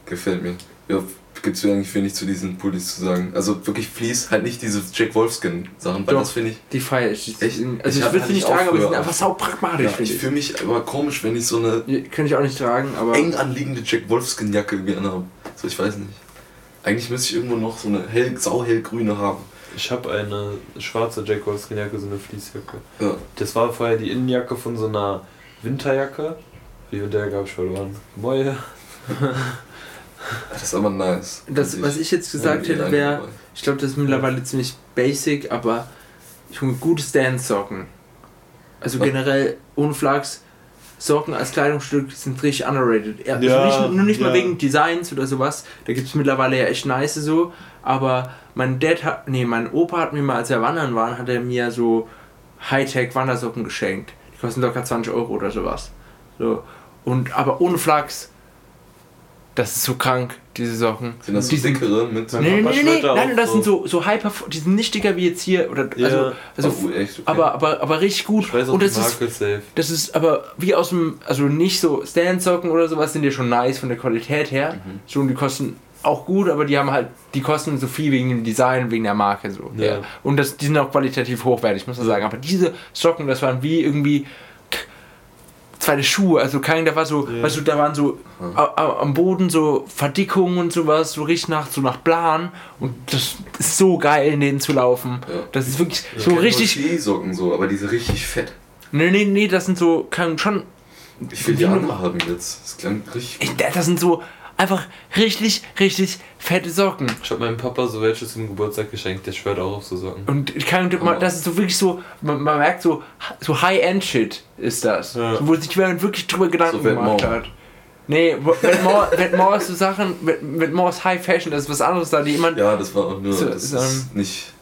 Gefällt mir. Ja, gibt's mir eigentlich wenig zu diesen Pullis zu sagen. Also wirklich Fleece, halt nicht diese Jack Wolfskin Sachen, weil Doch. das finde ich. Die feiere ich. Echt? Ich Also ich, hab- will sie nicht ich tragen, aber sie sind einfach sau pragmatisch, Ja, ich ich. fühle mich aber komisch, wenn ich so eine Könnte ich auch nicht tragen, aber eng anliegende Jack Wolfskin Jacke gerne habe. So, ich weiß nicht. Eigentlich müsste ich irgendwo noch so eine hell, sauhellgrüne haben. Ich habe eine schwarze Jack Wolfskin Jacke, so eine Fließjacke. Ja. Das war vorher die Innenjacke von so einer Winterjacke. Die Winterjacke habe ich verloren. Moje. Das ist aber nice. das, was ich jetzt gesagt hätte, wäre, ich glaube, das ist mittlerweile ziemlich basic, aber ich hole gute Stand-Socken. Also Was? generell ohne Flachs. Socken als Kleidungsstück sind richtig underrated. Ja, Ja, also nicht, nur nicht mal ja. wegen Designs oder sowas. Da gibt es mittlerweile ja echt nice so. Aber mein Dad hat, nee, mein Opa hat mir mal, als wir wandern waren, hat er mir so Hightech Wandersocken geschenkt. Die kosten locker 20 Euro oder sowas. So. Und, aber ohne Flachs. Das ist so krank, diese Socken. Sind das so Die sind- dickere mit. Mein Nee, nee, nee, nee, nein, das so. sind so, so hyper, die sind nicht dicker wie jetzt hier, oder, also, also oh, echt? Okay. aber, aber, aber richtig gut. Ich weiß auch Und das ist, Marke safe. das ist aber wie aus dem, also nicht so Stand-Socken oder sowas sind ja schon nice von der Qualität her. Mhm. So, und die kosten auch gut, aber die haben halt, die kosten so viel wegen dem Design, wegen der Marke so. Ja. Und das, die sind auch qualitativ hochwertig, muss man sagen. Aber diese Socken, das waren wie irgendwie zweite Schuhe, also kein, da war so, Ja. weißt du, da waren so a- a- am Boden so Verdickungen und sowas, so richtig nach, so nach Plan und das ist so geil, in denen zu laufen. Ja. Das ist wirklich Ich so richtig, Skisocken so, aber die sind richtig fett. nee, nee, nee, das sind so, kann schon, Ich will die andere haben jetzt. Das klang richtig ich, gut. das sind so einfach richtig, richtig fette Socken. Ich habe meinem Papa so welche zum Geburtstag geschenkt, der schwört auch auf so Socken. Und ich kann, man, das ist so wirklich so, man, man merkt so, so High-End-Shit ist das. Ja. Wo sich jemand wirklich drüber Gedanken So gemacht hat. Nee, Vetements Vetements ist so Sachen, Vetements ist High Fashion, das ist was anderes da, die jemand, ja. Das war auch nur. So, das ist nicht.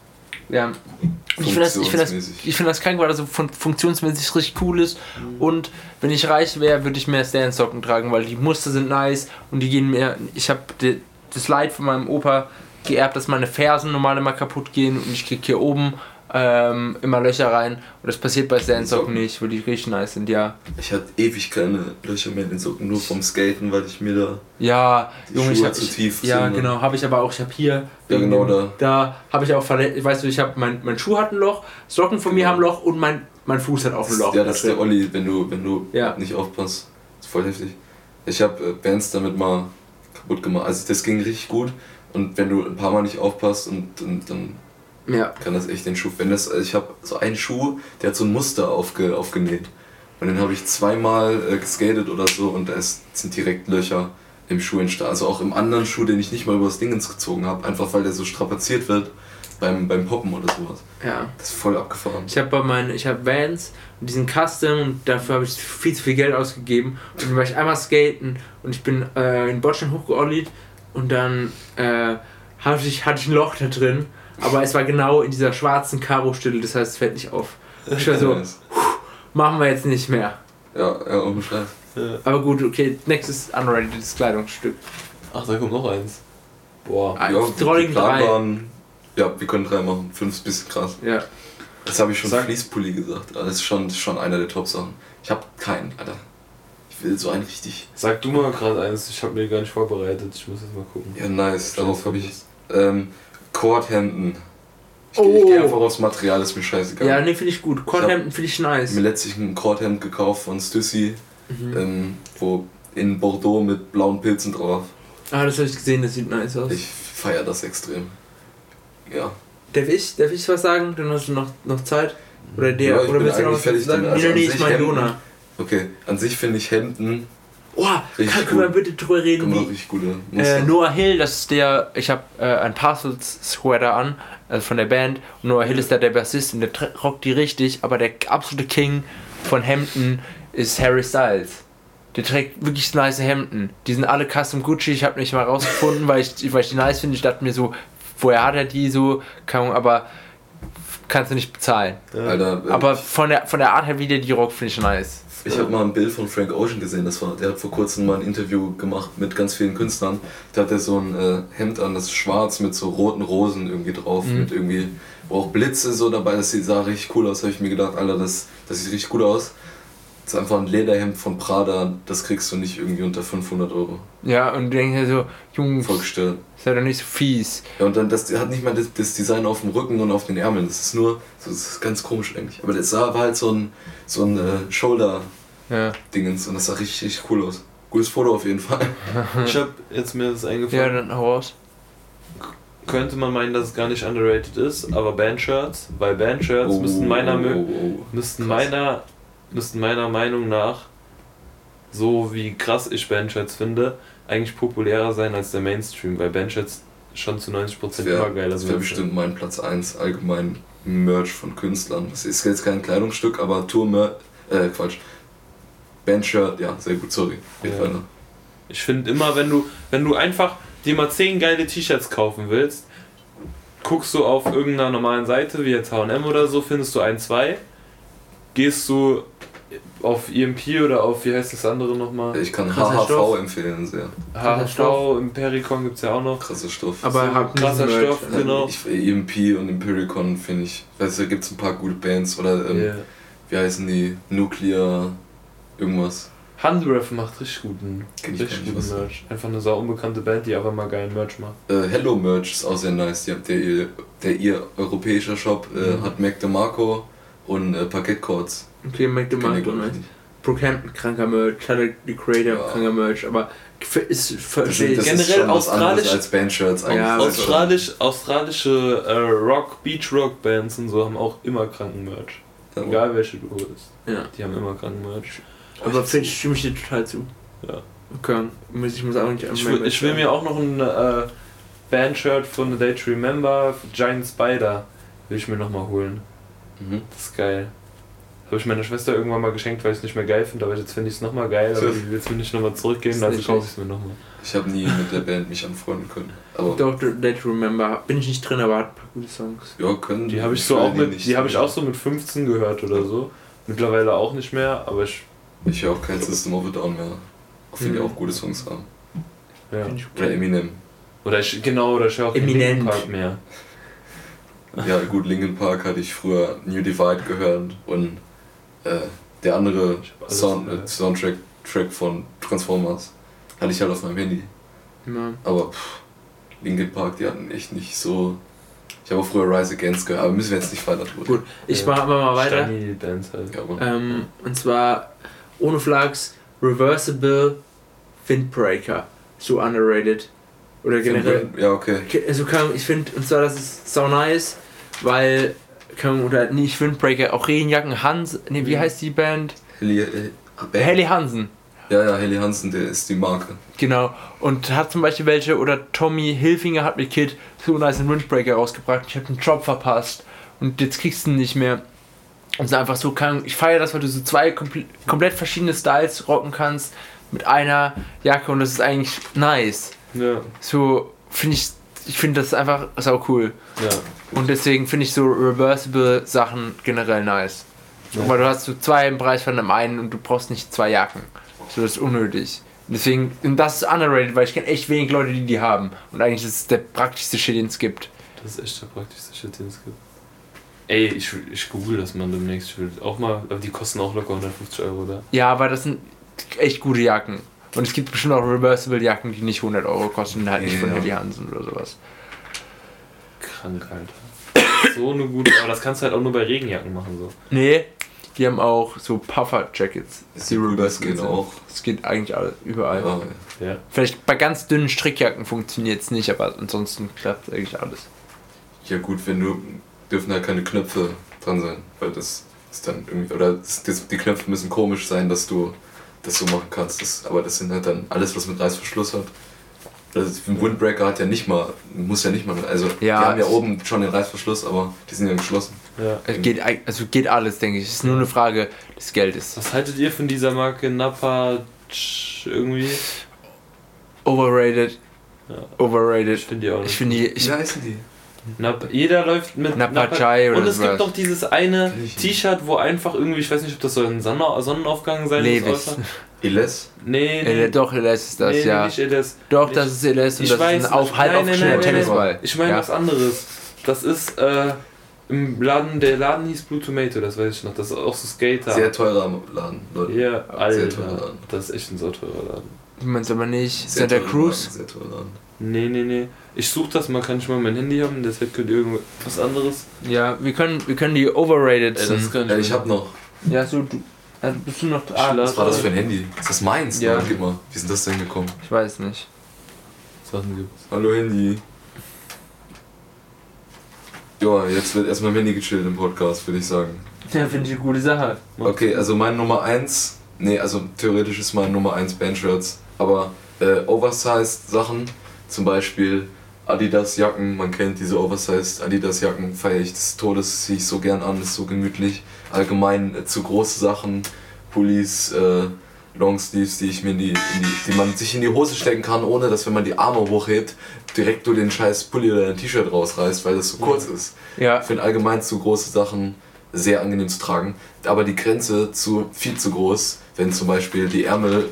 Und Ich finde das, ich find das, ich find das krank, weil das so fun funktionsmäßig richtig cool ist. Und wenn ich reich wäre, würde ich mehr Stand-Socken tragen, weil die Muster sind nice und die gehen mir. Ich habe das Leid von meinem Opa geerbt, dass meine Fersen normal immer kaputt gehen und ich kriege hier oben ähm, immer Löcher rein. Und das passiert bei Stand-Socken Socken? nicht, weil die richtig nice sind, ja. Ich hatte ewig keine Löcher mehr in den Socken, nur vom Skaten, weil ich mir da. Ja, Die Junge, ich Schuhe habe zu tief Ja, sind, genau, habe ich aber auch. Ich habe hier. Ja, genau da. Da habe ich auch verletzt. Weißt du, ich habe mein, mein Schuh hat ein Loch, Socken von mir Genau. haben ein Loch und mein, mein Fuß hat auch ein Loch. Ja, das ist der. Olli, wenn du, wenn du Ja. nicht aufpasst. Das ist voll heftig. Ich habe äh, Bands damit mal kaputt gemacht. Also das ging richtig gut und wenn du ein paar Mal nicht aufpasst und, und dann Ja. kann das echt den Schuh. Wenn das, also ich habe so einen Schuh, der hat so ein Muster aufge, aufgenäht. Und den habe ich zweimal äh, geskatet oder so und da ist, sind direkt Löcher im Schuh entstanden. Also auch im anderen Schuh, den ich nicht mal übers Dingens gezogen habe, einfach weil der so strapaziert wird beim, beim Poppen oder sowas. Ja. Das ist voll abgefahren. Ich habe bei meinen, ich habe Vans und diesen Custom und dafür habe ich viel zu viel Geld ausgegeben. Und dann war ich einmal skaten und ich bin äh, in Bordstein hochgeolliert und dann äh, hatte, ich, hatte ich ein Loch da drin. Aber es war genau in dieser schwarzen Karo-Stille, das heißt, es fällt nicht auf. Ich war so, machen wir jetzt nicht mehr. Ja, ja, ohne Scheiß. Ja. Aber gut, okay, nächstes unratedes Kleidungsstück. Ach, da kommt noch eins. Boah. Ah, Ja, die drei. waren- ja, wir können drei machen. Fünf ist ein bisschen krass. Ja. Das habe ich schon Sag- Fließpulli gesagt. aber Das ist schon, das ist schon einer der Top-Sachen. Ich habe keinen, Alter. Ich will so einen richtig. Sag du mal gerade eins, ich habe mir gar nicht vorbereitet. Ich muss jetzt mal gucken. Ja, nice. Darauf habe ich. Ähm, Cordhemden. Ich, Oh. geh- ich gehe einfach aufs Material, ist mir scheißegal. Ja, nee, finde ich gut. Cordhemden finde ich Ich nice. habe mir letztlich ein Cordhemd gekauft von Stussy, Mhm. ähm, wo in Bordeaux mit blauen Pilzen drauf. Ah, das habe ich gesehen, das sieht nice aus. Ich feiere das extrem. Ja. Darf ich, darf ich was sagen? Dann hast du noch, noch Zeit. Oder der, Ja, ich oder bin willst du noch was fertig sagen? nee, nee, ich meine Jona. Okay, an sich finde ich Hemden Oh, kann, können wir gut. bitte drüber reden? Wie, gute äh. Noah Hill, das ist der, ich habe äh, ein Parcels-Sweater an, also von der Band. Und Noah Hill ist da der Bassist und der rockt die richtig, aber der absolute King von Hemden ist Harry Styles. Der trägt wirklich nice Hemden. Die sind alle Custom Gucci, ich habe nicht mal rausgefunden, weil ich, weil ich die nice finde. Ich dachte mir so, woher hat er die so? Keine Ahnung, aber kannst du nicht bezahlen. Alter, äh, Aber von der, von der Art her, wie der die rockt, finde ich nice. Ich habe mal ein Bild von Frank Ocean gesehen, das war, der hat vor kurzem mal ein Interview gemacht mit ganz vielen Künstlern. Da hat er so ein äh, Hemd an, das ist schwarz mit so roten Rosen irgendwie drauf, Mhm. mit irgendwie, wo auch Blitze so dabei, das sieht, sah richtig cool aus, habe ich mir gedacht, Alter, das, das sieht richtig gut aus. Das ist einfach ein Lederhemd von Prada, das kriegst du nicht irgendwie unter 500 Euro. Ja, und du denkst dir so, Jungs, Vorgestellt. sei doch nicht so fies. Ja, und dann, das hat nicht mal das, das Design auf dem Rücken und auf den Ärmeln, das ist nur, das ist ganz komisch eigentlich. Aber das sah, war halt so ein, so ein äh, Shoulder-Dingens Ja, und das sah richtig, richtig cool aus. Gutes Foto auf jeden Fall. Ich habe jetzt mir das ja eingefallen. dann hau raus. Könnte man meinen, dass es gar nicht underrated ist, aber Bandshirts, weil Bandshirts müssten meiner Mö- oh, oh. müssten Krass. meiner müssten meiner Meinung nach so wie krass ich Bandshirts finde, eigentlich populärer sein als der Mainstream, weil Bandshirts schon zu 90% Das wäre immer geiler das sind. wär als bestimmt mein Platz 1 allgemein Merch von Künstlern. Das ist jetzt kein Kleidungsstück, aber Tour äh Quatsch. Bandshirt, ja, sehr gut, sorry. Ja. Ich finde immer, wenn du, wenn du einfach dir mal 10 geile T-Shirts kaufen willst, guckst du auf irgendeiner normalen Seite, wie jetzt HM oder so, findest du ein, zwei, gehst du auf EMP oder auf, wie heißt das andere nochmal? Ich kann Krasser HHV Stoff. empfehlen, sehr. HHV, Stoff. im Pericon gibt es ja auch noch. Krasser Stoff. Aber So habt krasser nicht Merch, Stoff, ne? genau. Ich, EMP und Empiricon finde ich, weißt du, da gibt es ein paar gute Bands oder ähm, Yeah. wie heißen die? Nuclear irgendwas. Handref macht richtig guten, Kenn richtig guten Merch. Einfach eine sau unbekannte Band, die aber mal geilen Merch macht. Äh, Hello Merch ist auch sehr nice. Die haben, der, ihr- der ihr europäischer Shop äh, Mhm. hat Mac DeMarco und äh, Parkettcodes. Okay, ich, nice. nicht. Brookhampton, kranker Merch, Tyler, the Creator, Ja. kranker Merch, aber ist Das, verstehe sind, das ist Generell anderes australisch- als Bandshirts. Ja, Australisch, australische äh, Rock, Beach Rock Bands und so haben auch immer kranken Merch. Ja. Egal welche du holst. Ja, Die haben immer kranken Merch. aber finde ich, stimme ich dir total zu. Ja. Okay, muss ich muss auch nicht Ich will, ich will mir auch noch ein äh, Bandshirt von A Day to Remember, Giant Spider, will ich mir nochmal holen. Mhm. Das ist geil. Habe ich meiner Schwester irgendwann mal geschenkt, weil ich es nicht mehr geil finde, aber jetzt finde ich es nochmal geil, aber die will es mir nicht nochmal zurückgeben, also kaufe ich es mir nochmal. Ich habe nie mit der Band mich anfreunden können. Aber Doch, to Remember bin ich nicht drin, aber hat ein paar gute Songs. ja, können Die habe ich so auch mit, die habe ich auch so mit 15 gehört oder so. Mittlerweile auch nicht mehr, aber ich. Ich höre auch kein System of a Down mehr. Auch wenn die Mhm. auch gute Songs haben. Ja. Oder. Eminem. Oder ich, genau, oder ich höre auch. Linkin Park mehr. Ja, gut, Linkin Park hatte ich früher New Divide gehört und äh, der andere Sound, gehört. Soundtrack Track von Transformers hatte ich halt auf meinem Handy. Ja. Aber pff, Linkin Park, die hatten echt nicht so. Ich habe auch früher Rise Against gehört, aber müssen wir jetzt nicht weiter drüber Gut, ich Ja. mache aber mal weiter. Bands halt. Ja, Ähm, und zwar ohne Flags Reversible Windbreaker. so underrated. Oder generell. Ja, okay. Also ich finde, und zwar das ist so nice, weil, oder nicht Windbreaker, auch Regenjacken, Hans, ne, wie heißt die Band? Helly, äh, Helly Hansen. Ja, ja, Helly Hansen, der ist die Marke. Genau. Und hat zum Beispiel welche, oder Tommy Hilfinger hat mit Kid so nice einen Windbreaker rausgebracht. Ich habe den Job verpasst und jetzt kriegst du ihn nicht mehr. Und es ist einfach so krank. Ich feiere das, weil du so zwei komple komplett verschiedene Styles rocken kannst mit einer Jacke und das ist eigentlich nice. Ja, So finde ich, ich finde das einfach sau cool. ja. Und deswegen finde ich so reversible Sachen generell nice. Ja. Weil du hast so zwei im Preis von dem einen und du brauchst nicht zwei Jacken. So, das ist unnötig. Deswegen, und das ist underrated, weil ich kenne echt wenig Leute, die die haben. Und eigentlich ist es der praktischste Shit, den es gibt. Das ist echt der praktischste Shit, den es gibt. Ey, ich, ich google das mal demnächst. Ich will auch mal, aber die kosten auch locker 150 Euro, oder? Ja, aber das sind echt gute Jacken. Und es gibt bestimmt auch reversible Jacken, die nicht 100 Euro kosten und halt nicht von. Helly Hansen oder sowas. Krank, Alter. So eine gute, aber das kannst du halt auch nur bei Regenjacken machen, so. Nee, die haben auch so Puffer-Jackets. Rubers gehen sind. auch. Es geht eigentlich all, überall. Ja, Ja. Vielleicht bei ganz dünnen Strickjacken funktioniert es nicht, aber ansonsten klappt eigentlich alles. ja gut, wenn du, dürfen halt keine Knöpfe dran sein, weil das ist dann irgendwie, oder das, das, die Knöpfe müssen komisch sein, dass du das so machen kannst. Das, aber das sind halt dann alles, was mit Reißverschluss hat. Also ein Windbreaker hat ja nicht mal, muss ja nicht mal, also die Ja, haben ja oben schon den Reißverschluss, aber die sind ja geschlossen. ja. Es geht, also geht alles, denke ich. Es ist nur eine Frage des Geldes. Was haltet ihr von dieser Marke Napa irgendwie? Overrated. Ja. Overrated. Ich finde die auch Ich nicht. finde die. Ich, Wie heißen die? Nap jeder läuft mit Napa Chai oder Und es gibt doch dieses eine ich. T-Shirt, wo einfach irgendwie, ich weiß nicht, ob das so ein Sonne Sonnenaufgang sein Levis. muss. Eles? Nee, nee. doch, LS ist das, nee, ja. nicht LS. Doch, nicht- das ist LS und Ich das weiß ist ein auf, halb Nein, nein, aufgeschnittener nein, nein, Tennisball. Ich meine ja. was anderes. Das ist, äh, im Laden, der Laden hieß Blue Tomato, das weiß ich noch. Das ist auch so Skater. Sehr teurer Laden, Leute. ja, Alter. teurer Laden. Das ist echt ein so teurer Laden. Du meinst aber nicht Sehr Santa Cruz? Sehr. Nee, nee, nee. Ich such das mal, kann ich mal mein Handy haben, deshalb könnt ihr irgendwas anderes. Ja, wir können, wir können die overrated. Ey, das kann Ja, ich hab noch. ja, so, du. Also bist du noch. Ah, Was war das für ein Handy? Ist das meins? Ja. Ja. Gib mal. Wie denn das denn gekommen? ich weiß nicht. Sachen gibt's. Hallo Handy. Ja, jetzt wird erstmal Handy gechillt im Podcast, würde ich sagen. Ja, finde ich eine gute Sache. Okay, also mein Nummer 1, nee, also theoretisch ist mein Nummer 1 Bandshirts, aber äh, Oversized Sachen, zum Beispiel Adidas Jacken, man kennt diese Oversized Adidas Jacken, feiere ich des Todes, ziehe ich so gern an, ist so gemütlich. Allgemein äh, zu große Sachen, Pullis, äh, Longsleeves, die ich mir in die, in die, die man sich in die Hose stecken kann, ohne dass wenn man die Arme hochhebt, direkt du den scheiß Pulli oder ein T-Shirt rausreißt, weil das so kurz ist. Ja, Ich finde allgemein zu große Sachen sehr angenehm zu tragen. Aber die Grenze zu viel zu groß, wenn zum Beispiel die Ärmel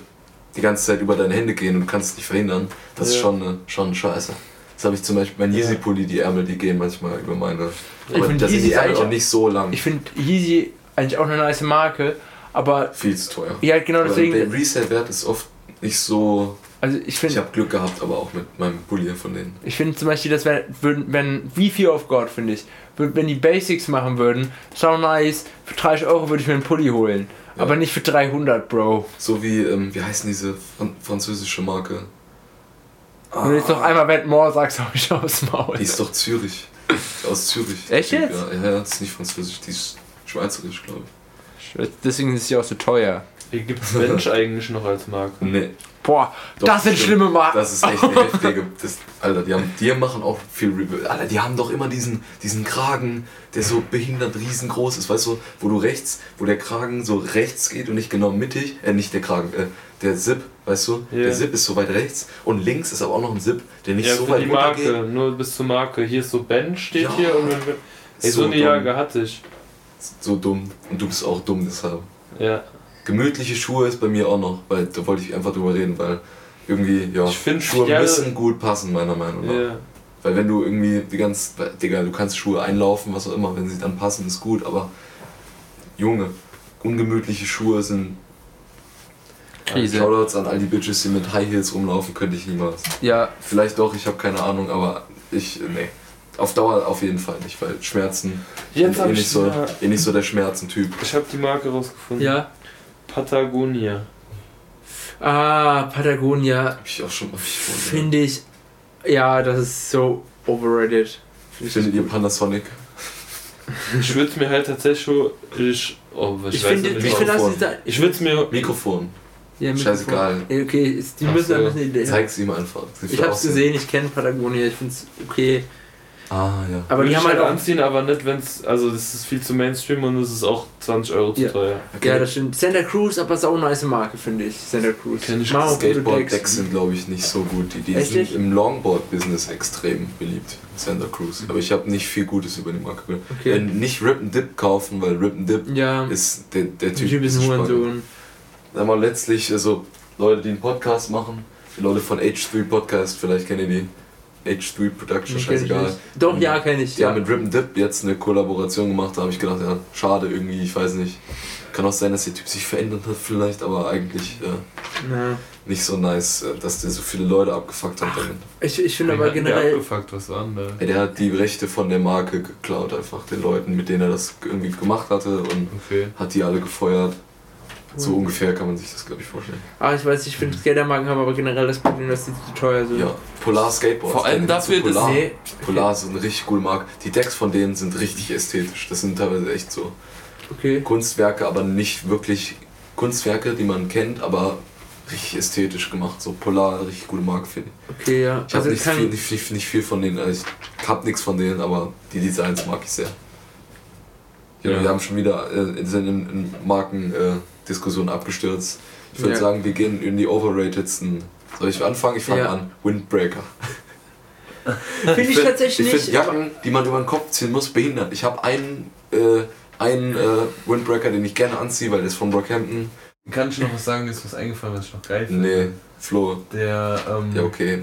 die ganze Zeit über deine Hände gehen und du kannst es nicht verhindern, das ist Ja. schon, eine, schon scheiße. Das habe ich zum Beispiel mein. Yeezy-Pulli, die Ärmel, die gehen manchmal über meine. Ich Aber find da sind Yeezy die ist Ärmel eigentlich- auch nicht so lang. ich finde Yeezy eigentlich auch eine nice Marke, aber viel zu teuer. ja, genau Aber der deswegen. Resale-Wert ist oft nicht so. Also ich Ich finde, habe Glück gehabt, aber auch mit meinem Pulli von denen. ich finde zum Beispiel, dass wenn, würden, wenn wie viel of God finde ich, wenn die Basics machen würden, so nice, für 30 Euro würde ich mir einen Pulli holen, Ja. aber nicht für 300, Bro. So wie, ähm, wie heißen diese Fran französische Marke? Wenn du jetzt noch einmal Vetements sagst, hau ich aufs Maul. Die ist doch Zürich. Aus Zürich. Echt jetzt? Ja, ja, das ist nicht französisch, die ist schweizerisch, glaube Deswegen ist sie auch so teuer. Wie gibt's Bench eigentlich noch als Marke? ich. Nee, Boah, Doch, das sind stimmt. schlimme Marken. das ist echt eine heftige. Das, Alter, die, haben, die machen auch viel Rebuild. Alter, die haben doch immer diesen, diesen Kragen, der so behindert riesengroß ist, weißt du, wo du rechts, wo der Kragen so rechts geht und nicht genau mittig, äh, nicht der Kragen, äh, der Zip, weißt du, Ja. der Zip ist so weit rechts und links ist aber auch noch ein Zip, der nicht ja, so für weit die runter Marke, geht. nur bis zur Marke. Hier ist so Bench steht Ja. hier und wenn wir. Ey, so, So eine dumm. Jacke hatte ich. So dumm. Und du bist auch dumm deshalb. Ja. Gemütliche Schuhe ist bei mir auch noch, weil da wollte ich einfach drüber reden, weil irgendwie, ja, Ich find, Schuhe ja, müssen gut passen, meiner Meinung nach. Ja. Weil wenn du irgendwie die ganz, Digga, du kannst Schuhe einlaufen, was auch immer, wenn sie dann passen, ist gut, aber Junge, ungemütliche Schuhe sind Krise. Shoutouts an all die Bitches, die mit High Heels rumlaufen, könnte ich niemals. Ja, Vielleicht doch, ich habe keine Ahnung, aber ich, nee. Auf Dauer auf jeden Fall nicht, weil Schmerzen, Jetzt ich bin hab eh ich nicht, so, eh nicht so der Schmerzentyp. Ich habe die Marke rausgefunden. ja. Patagonia. Ah, Patagonia Hab ich auch schon mal finde ich, ja, das ist so overrated. Find Findet ihr Panasonic? Ich würde es mir halt tatsächlich schon. Ich, oh, was Ich weiß finde, ich finde, das da, ich würde es mir. Mikrofon. ja, Scheißegal. Okay, die Ach müssen so. ein bisschen Idee. Zeig's ihm einfach. Ich hab's gesehen, ich kenne Patagonia, ich find's okay. Ah, ja. Aber Würde die ich haben halt auch. anziehen, aber nicht, wenn es. Also, das ist viel zu Mainstream und es ist auch 20 Euro zu Ja. teuer. Ja, das stimmt. Santa Cruz, aber sau nice Marke, finde ich. Santa Cruz. Kenn ich auch Skateboard-Decks sind, glaube ich, nicht so gut. Die, die Echt sind im Longboard-Business extrem beliebt. Santa Cruz. Aber ich habe nicht viel Gutes über die Marke gehört. Okay. Äh, nicht Rip and Dip kaufen, weil Rip and Dip Ja, ist der, der der Typ. Typ ist ein. Sag mal, letztlich, also Leute, die einen Podcast machen, die Leute von H3 Podcast, vielleicht kennt ihr die. H3 Production, ich scheißegal. Doch, ja, kenne ich. Die Ja. haben mit Rip and Dip jetzt eine Kollaboration gemacht, da habe ich gedacht, ja, schade irgendwie, ich weiß nicht. Kann auch sein, dass der Typ sich verändert hat vielleicht, aber eigentlich äh, Na. nicht so nice, äh, dass der so viele Leute abgefuckt hat damit. Ich, ich finde aber generell. Der abgefuckt, was war denn da? Ja, der hat die Rechte von der Marke geklaut, einfach den Leuten, mit denen er das irgendwie gemacht hatte und Okay. hat die alle gefeuert. So Mhm. ungefähr kann man sich das, glaube ich, vorstellen. Ah, ich weiß, ich finde Skatermarken haben aber generell das Problem, dass die zu teuer sind. Ja, Polar Skateboards. Vor allem dafür, so dass- Polar, Nee. Polar ist eine richtig coole Marke. Die Decks von denen sind richtig ästhetisch. Das sind teilweise echt so Okay. Kunstwerke, aber nicht wirklich Kunstwerke, die man kennt, aber richtig ästhetisch gemacht. So Polar, eine richtig gute Marke, finde ich. Okay, ja. Ich habe Also nicht, kein- viel, nicht, viel, nicht viel von denen, also ich habe nichts von denen, aber die Designs mag ich sehr. Ja, Ja. Wir haben schon wieder äh, sind in, in Markendiskussionen abgestürzt. Ich würde Ja. sagen, wir gehen in die overratedsten. Soll ich anfangen? Ich fange an. Windbreaker. Finde ich, find- tatsächlich ich nicht. finde Jacken, die man über den Kopf ziehen muss, behindert. Ich habe einen, äh, einen äh, Windbreaker, den ich gerne anziehe, weil der ist von Brockhampton. Kann ich noch was sagen? Ist was eingefallen, was ich noch geil finde? Nee, Flo. Der ähm, Ja, okay.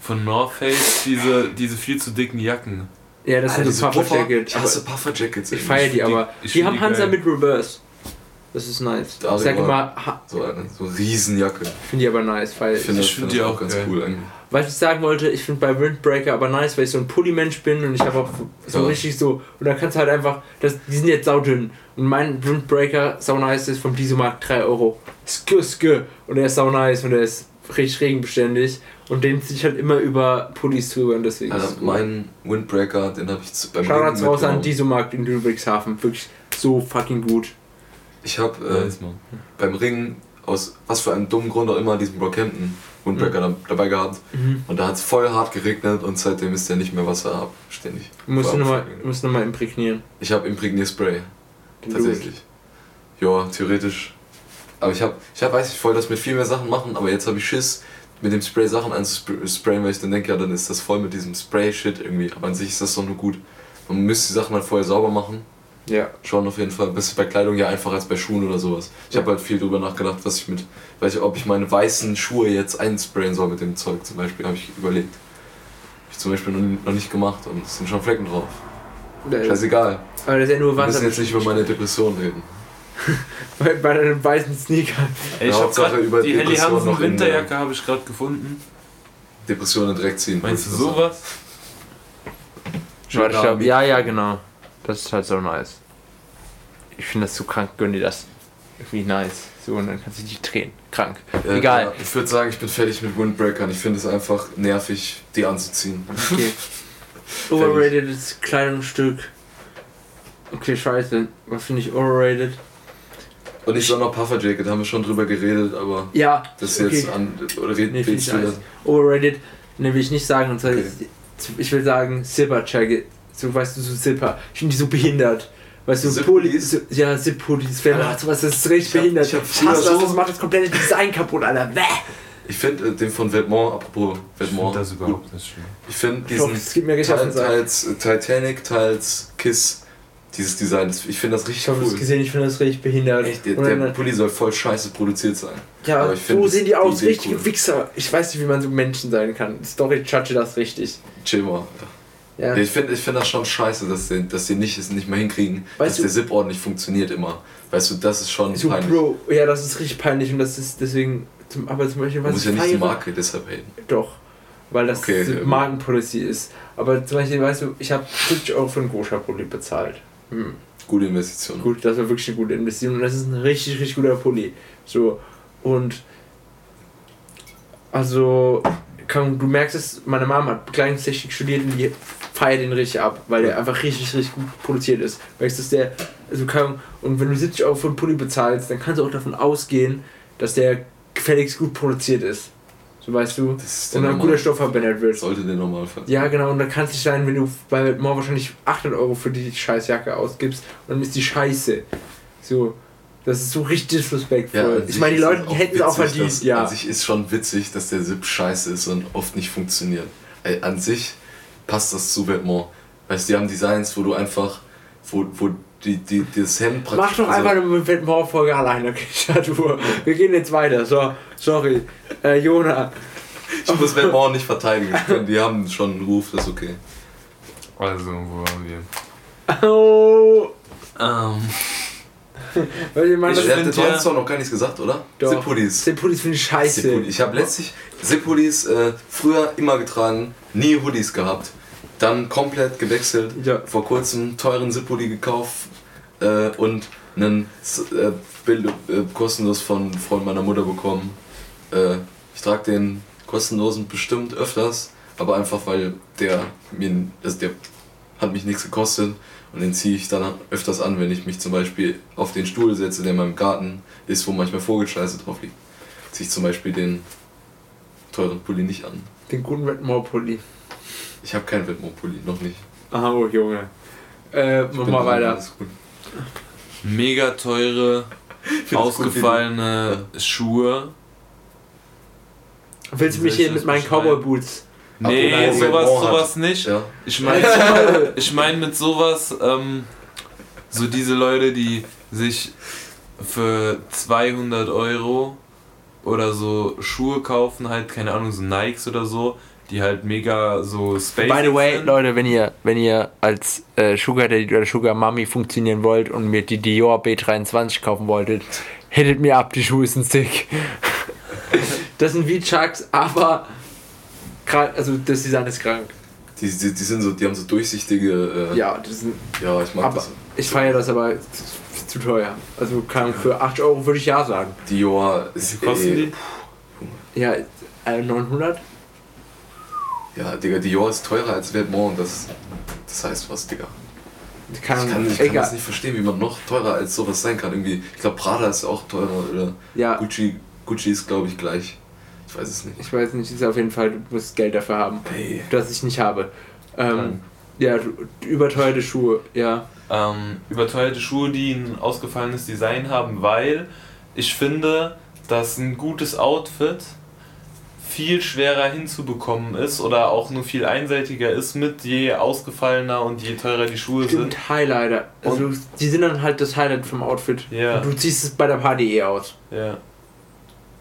von North Face, diese, diese viel zu dicken Jacken. Ja, das sind die so Puffer Puffer- Jacket. Ich hasse Puffer Jackets. ich feiere die die- aber. Die find haben die Hansa geil. mit Reverse. Das ist nice. Da Ich sag immer- So eine so Riesenjacke. finde die aber nice, weil Ich finde find find die auch ganz geil. cool eigentlich. Was ich sagen wollte, ich finde bei Windbreaker aber nice, weil ich so ein Pulli-Mensch bin und ich habe auch so Ja. richtig so. Und da kannst du halt einfach. Das, die sind jetzt saudünn. Und mein Windbreaker, sau nice, ist vom Disomarkt 3 Euro. Skü, skü. Und der ist sau nice und der ist richtig regenbeständig. Und den ziehe ich halt immer über Pullis drüber und deswegen. Also mein Windbreaker, den habe ich zu- beim Shoutouts raus an. Disomarkt in Ludwigshafen. Wirklich so fucking gut. Ich habe äh, Nice, beim Ringen aus was für einem dummen Grund auch immer diesen Brockhampton Windbreaker da, dabei gehabt. Mhm. Und da hat es voll hart geregnet und seitdem ist der nicht mehr wasserabständig. Musst du nochmal noch mal imprägnieren. Ich habe Imprägnierspray, tatsächlich. Ja, theoretisch. Aber ich habe, ich hab, weiß ich wollte das mit viel mehr Sachen machen, aber jetzt habe ich Schiss, mit dem Spray Sachen einzusprayen, weil ich dann denke, ja, dann ist das voll mit diesem Spray-Shit irgendwie. Aber an sich ist das doch nur gut. Man müsste die Sachen halt vorher sauber machen. Ja. Schon auf jeden Fall. Das ist bei Kleidung ja einfacher als bei Schuhen oder sowas. Ich habe halt viel drüber nachgedacht, was ich mit, weiß ich, ob ich meine weißen Schuhe jetzt einsprayen soll mit dem Zeug zum Beispiel, habe ich überlegt. Hab ich zum Beispiel noch, nicht gemacht und es sind schon Flecken drauf. Scheißegal. Aber das ist ja nur Wir Wasser. müssen jetzt nicht über meine Depression reden. bei, bei deinem weißen Sneaker. Ey, ich Ja, hab Hauptsache grad, über die Helly Hansen Winterjacke habe ich gerade gefunden. Depressionen direkt ziehen. Meinst du sagen. sowas? Warte, ich glaub, ja, ja, genau. Das ist halt so nice. Ich finde das so krank, gönn dir das. Irgendwie nice. So, und dann kannst du dich drehen. Krank. Äh, Egal. ja, ich würde sagen, ich bin fertig mit Windbreakern. Ich finde es einfach nervig, die anzuziehen. Okay. Overratedes Kleidungsstück. Okay, scheiße. Was finde ich overrated? Und ich soll noch Puffer Jacket, haben wir schon drüber geredet, aber Ja. das ist jetzt okay. an. Oder red, Nee, willst ich du das? Overrated, ne, will ich nicht sagen. Und zwar, Okay. ich will sagen, Zipper Jacket. So, weißt du, so Zipper. Ich finde die so behindert. Weißt du, Zip Pulli, so, ja, Zip-Pullis, Ah. macht sowas, das ist richtig Ich hab- behindert. ich hab Ich hasse das, das macht das komplette Design kaputt, Alter. Bäh. Ich finde äh, den von Vetements, apropos Ich finde das gut. überhaupt nicht schön. Ich finde Doch, diesen den Sack. teils äh, Titanic, teils Kiss, dieses Design, ich finde das Ich richtig das cool. gesehen, ich finde das richtig behindert. Echt, der, der Pulli soll voll scheiße produziert sein. ja, aber ich find so das- sehen die aus, die richtige cool. Wichser. Ich weiß nicht, wie man so Menschen sein kann. Story judge das richtig. Chill mal. Ja. Ich finde ich find das schon scheiße, dass die, dass die nicht, es nicht mehr hinkriegen, Weißt dass du- der Zip ordentlich funktioniert immer. Weißt du, das ist schon So, peinlich. Bro, ja, das ist richtig peinlich und das ist deswegen, zum, aber zum Beispiel, was muss ich ja nicht die feiere- Marke deshalb haten. Doch, weil das Okay, ja. Markenpolicy ist. Aber zum Beispiel, weißt du, ich habe 70 Euro für einen Gosha-Pulli bezahlt. Hm. Gute Investition. Gut, das war wirklich eine gute Investition und das ist ein richtig, richtig guter Pulli. So, und Also, kann, du merkst es, meine Mama hat Bekleidungstechnik studiert und die feiert den richtig ab, weil der einfach richtig, richtig gut produziert ist. Weißt du, der, also kann, und wenn du 70 Euro für einen Pulli bezahlst, dann kannst du auch davon ausgehen, dass der gefälligst gut produziert ist. So weißt du, Das ist der und ein guter Stoff verwendet wird. Sollte der Normalfall. Ja, genau, und dann kann es nicht sein, wenn du bei More wahrscheinlich 800 Euro für die Scheißjacke ausgibst und dann ist die Scheiße. So, das ist so richtig disrespektvoll. an ich meine, die Leute, hätten es auch verdient, dass- ja. An sich ist schon witzig, dass der Zip scheiße ist und oft nicht funktioniert. Ey, an sich passt das zu Vetements. Weißt du, die haben Designs, wo du einfach, wo, wo die, die, das Hemd praktisch. Mach doch also- einfach eine Fett More-Folge alleine, okay, Statur. Wir gehen jetzt weiter, so, sorry. Äh, Jona. Ich muss Vetements nicht verteidigen. Die haben schon einen Ruf, das ist okay. Also, wo waren wir? Oh, Ähm, weil ich meine, Ich, das hast ja- doch noch gar nichts gesagt, oder? Doch. Zip-Hoodies. Zip-Hoodies finde ich scheiße. Zip-Hoodie. Ich habe letztlich Zip-Hoodies äh, früher immer getragen, nie Hoodies gehabt. Dann komplett gewechselt. Ja. Vor kurzem teuren Zip-Hoodie gekauft äh, und einen äh, Bild äh, kostenlos von Freund meiner Mutter bekommen. Äh, ich trage den kostenlosen bestimmt öfters, aber einfach weil der mir, also der hat mich nichts gekostet und den ziehe ich dann öfters an, wenn ich mich zum Beispiel auf den Stuhl setze, der in meinem Garten ist, wo manchmal Vogelscheiße drauf liegt. Ziehe ich zum Beispiel den teuren Pulli nicht an. Den guten Red More-Pulli. Ich habe keinen Vetements-Pulli, noch nicht. Ah, oh, Junge. Äh, mach mal weiter. alles gut. mega teure, ausgefallene Schuhe. Willst du mich hier mit meinen? Cowboy-Boots? Nee, Apropos sowas, sowas nicht. Ja. Ich meine ich mein mit sowas, ähm, so diese Leute, die sich für 200 Euro oder so Schuhe kaufen, halt, keine Ahnung, so Nikes oder so, die halt mega so space By the way, sind. Leute, wenn ihr, wenn ihr als äh, Sugar Daddy oder Sugar Mommy funktionieren wollt und mir die Dior B23 kaufen wolltet, hittet mir ab, die Schuhe sind sick. das sind wie Chucks, aber also das Design ist krank. Die, die, die sind so, die haben so durchsichtige. Äh, Ja, das sind, ja, ich mag aber das. ich feiere das aber zu, zu teuer. Also kann, für 8 Euro würde ich ja sagen. Dior ist Wie kosten eh, die? Ja, äh, 900? Ja, Digga, Dior ist teurer als Vetements und das, das heißt was, Digga. Kann, Ich kann, ich kann das nicht verstehen, wie man noch teurer als sowas sein kann. Irgendwie, ich glaube, Prada ist auch teurer oder Ja, Gucci, Gucci ist, glaube ich, gleich. Ich weiß es nicht. ich weiß nicht, ist auf jeden Fall, du musst Geld dafür haben. Hey. Das ich nicht habe. Ähm, ja, überteuerte Schuhe, ja. ähm, überteuerte Schuhe, die ein ausgefallenes Design haben, weil ich finde, dass ein gutes Outfit viel schwerer hinzubekommen ist oder auch nur viel einseitiger ist mit je ausgefallener und je teurer die Schuhe sind. Stimmt, Highlighter. Also, die sind dann halt das Highlight vom Outfit. Ja. Und du ziehst es bei der Party eh aus. Ja.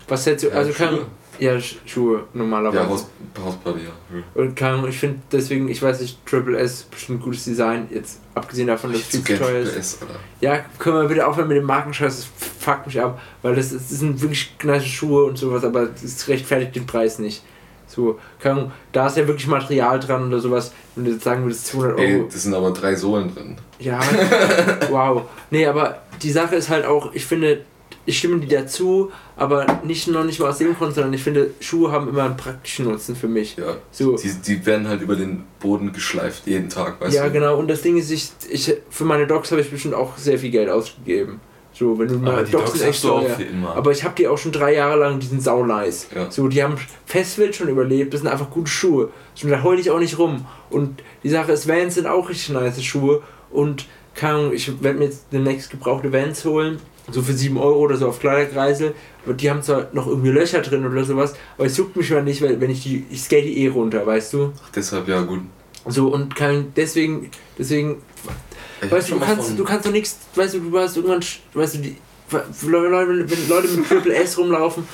Was hältst du, Ja, also kann, Schuhe. Ja, Sch- Schuhe normalerweise. Ja, Haus, Hausparty, ja. Und kann, ich finde deswegen, ich weiß nicht, Triple S ist bestimmt gutes Design, jetzt abgesehen davon, dass es viel zu teuer ist. Alter. Ja, können wir bitte aufhören mit dem Markenscheiß, das fuckt mich ab, weil das, das sind wirklich nice Schuhe und sowas, aber es rechtfertigt den Preis nicht. So, Ahnung, da ist ja wirklich Material dran oder sowas, wenn du jetzt sagen würdest 200 Euro. Ey, das sind aber drei Sohlen drin. Ja, wow. Nee, aber die Sache ist halt auch, ich finde, ich stimme dir dazu, aber nicht noch nicht mal aus dem Grund, sondern ich finde, Schuhe haben immer einen praktischen Nutzen für mich. Ja. So. Die, die werden halt über den Boden geschleift, jeden Tag, weißt ja, du? genau. Und das Ding ist, ich, ich für meine Dogs habe ich bestimmt auch sehr viel Geld ausgegeben. So, wenn du Aber mal die hast du auch teuer. Aber ich habe die auch schon drei Jahre lang, die sind sau nice. Ja. So, die haben Festwild schon überlebt, das sind einfach gute Schuhe. So, da heul ich auch nicht rum. Und die Sache ist, Vans sind auch richtig nice Schuhe. Und keine Ahnung, ich werde mir jetzt demnächst gebrauchte Vans holen. So für 7 Euro oder so auf Kleiderkreisel. Aber die haben zwar noch irgendwie Löcher drin oder sowas, aber es juckt mich mal nicht, weil wenn ich die, ich skate die eh runter, weißt du? Ach, deshalb, ja, gut. So und kann deswegen, deswegen Ich Weißt du, du kannst, du kannst doch nichts, weißt du, du hast irgendwann, weißt du, die, Leute, wenn Leute mit Triple S rumlaufen,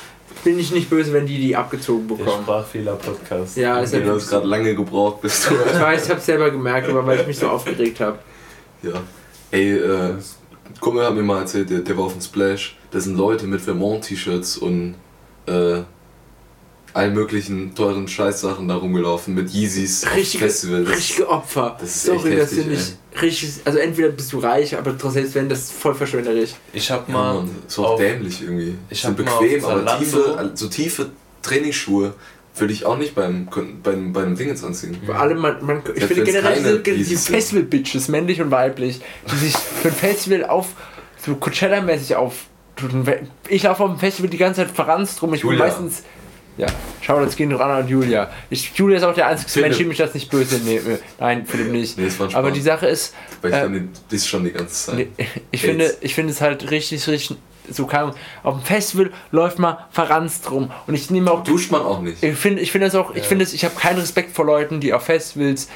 bin ich nicht böse, wenn die die abgezogen Der bekommen. Sprachfehler-Podcast. Ja, ist ja du hast gerade lange gebraucht, bis du. Ich weiß, ich hab's selber gemerkt, aber weil ich mich so aufgeregt habe. ja. Ey, äh, Kumpel hat mir mal erzählt, der, der war auf dem Splash. Da sind Leute mit Vermont-T-Shirts und äh, allen möglichen teuren Scheißsachen da rumgelaufen mit Yeezys auf Richtige, Festival. Das- richtige Opfer. das ist Sorry, echt das heftig, finde ich richtig. Also entweder bist du reich, aber trotzdem selbst wenn das ist voll verschwenderisch. Ich hab Ja, mal Mann, so auch auf- dämlich irgendwie. ich hab mal bequem, auf aber tiefe, so tiefe Trainingsschuhe würde ich auch nicht beim, beim, beim Dingens anziehen. Alle, man, man, ich finde generell diese, diese. Festival-Bitches, männlich und weiblich, die sich für ein Festival auf, so Coachella-mäßig auf. Ich laufe auf dem Festival die ganze Zeit verranzt rum. Ich bin Julia. meistens. Ja, schau, das gehen Rana und Julia. Ich, Julia ist auch der einzige. Mensch, dem ich das nicht böse nehme. Nein, Philipp nicht. Nee, Aber die Sache ist, Weil ich Äh, dann den Diss schon die ganze Zeit. Nee, ich Hates. finde, ich finde es halt richtig, richtig. So kann auf dem Festival läuft man verranzt rum. Und ich nehme auch. Duscht man auch nicht. Ich finde, ich finde es auch. Ich finde es. Ich habe keinen Respekt vor Leuten, die auf Festivals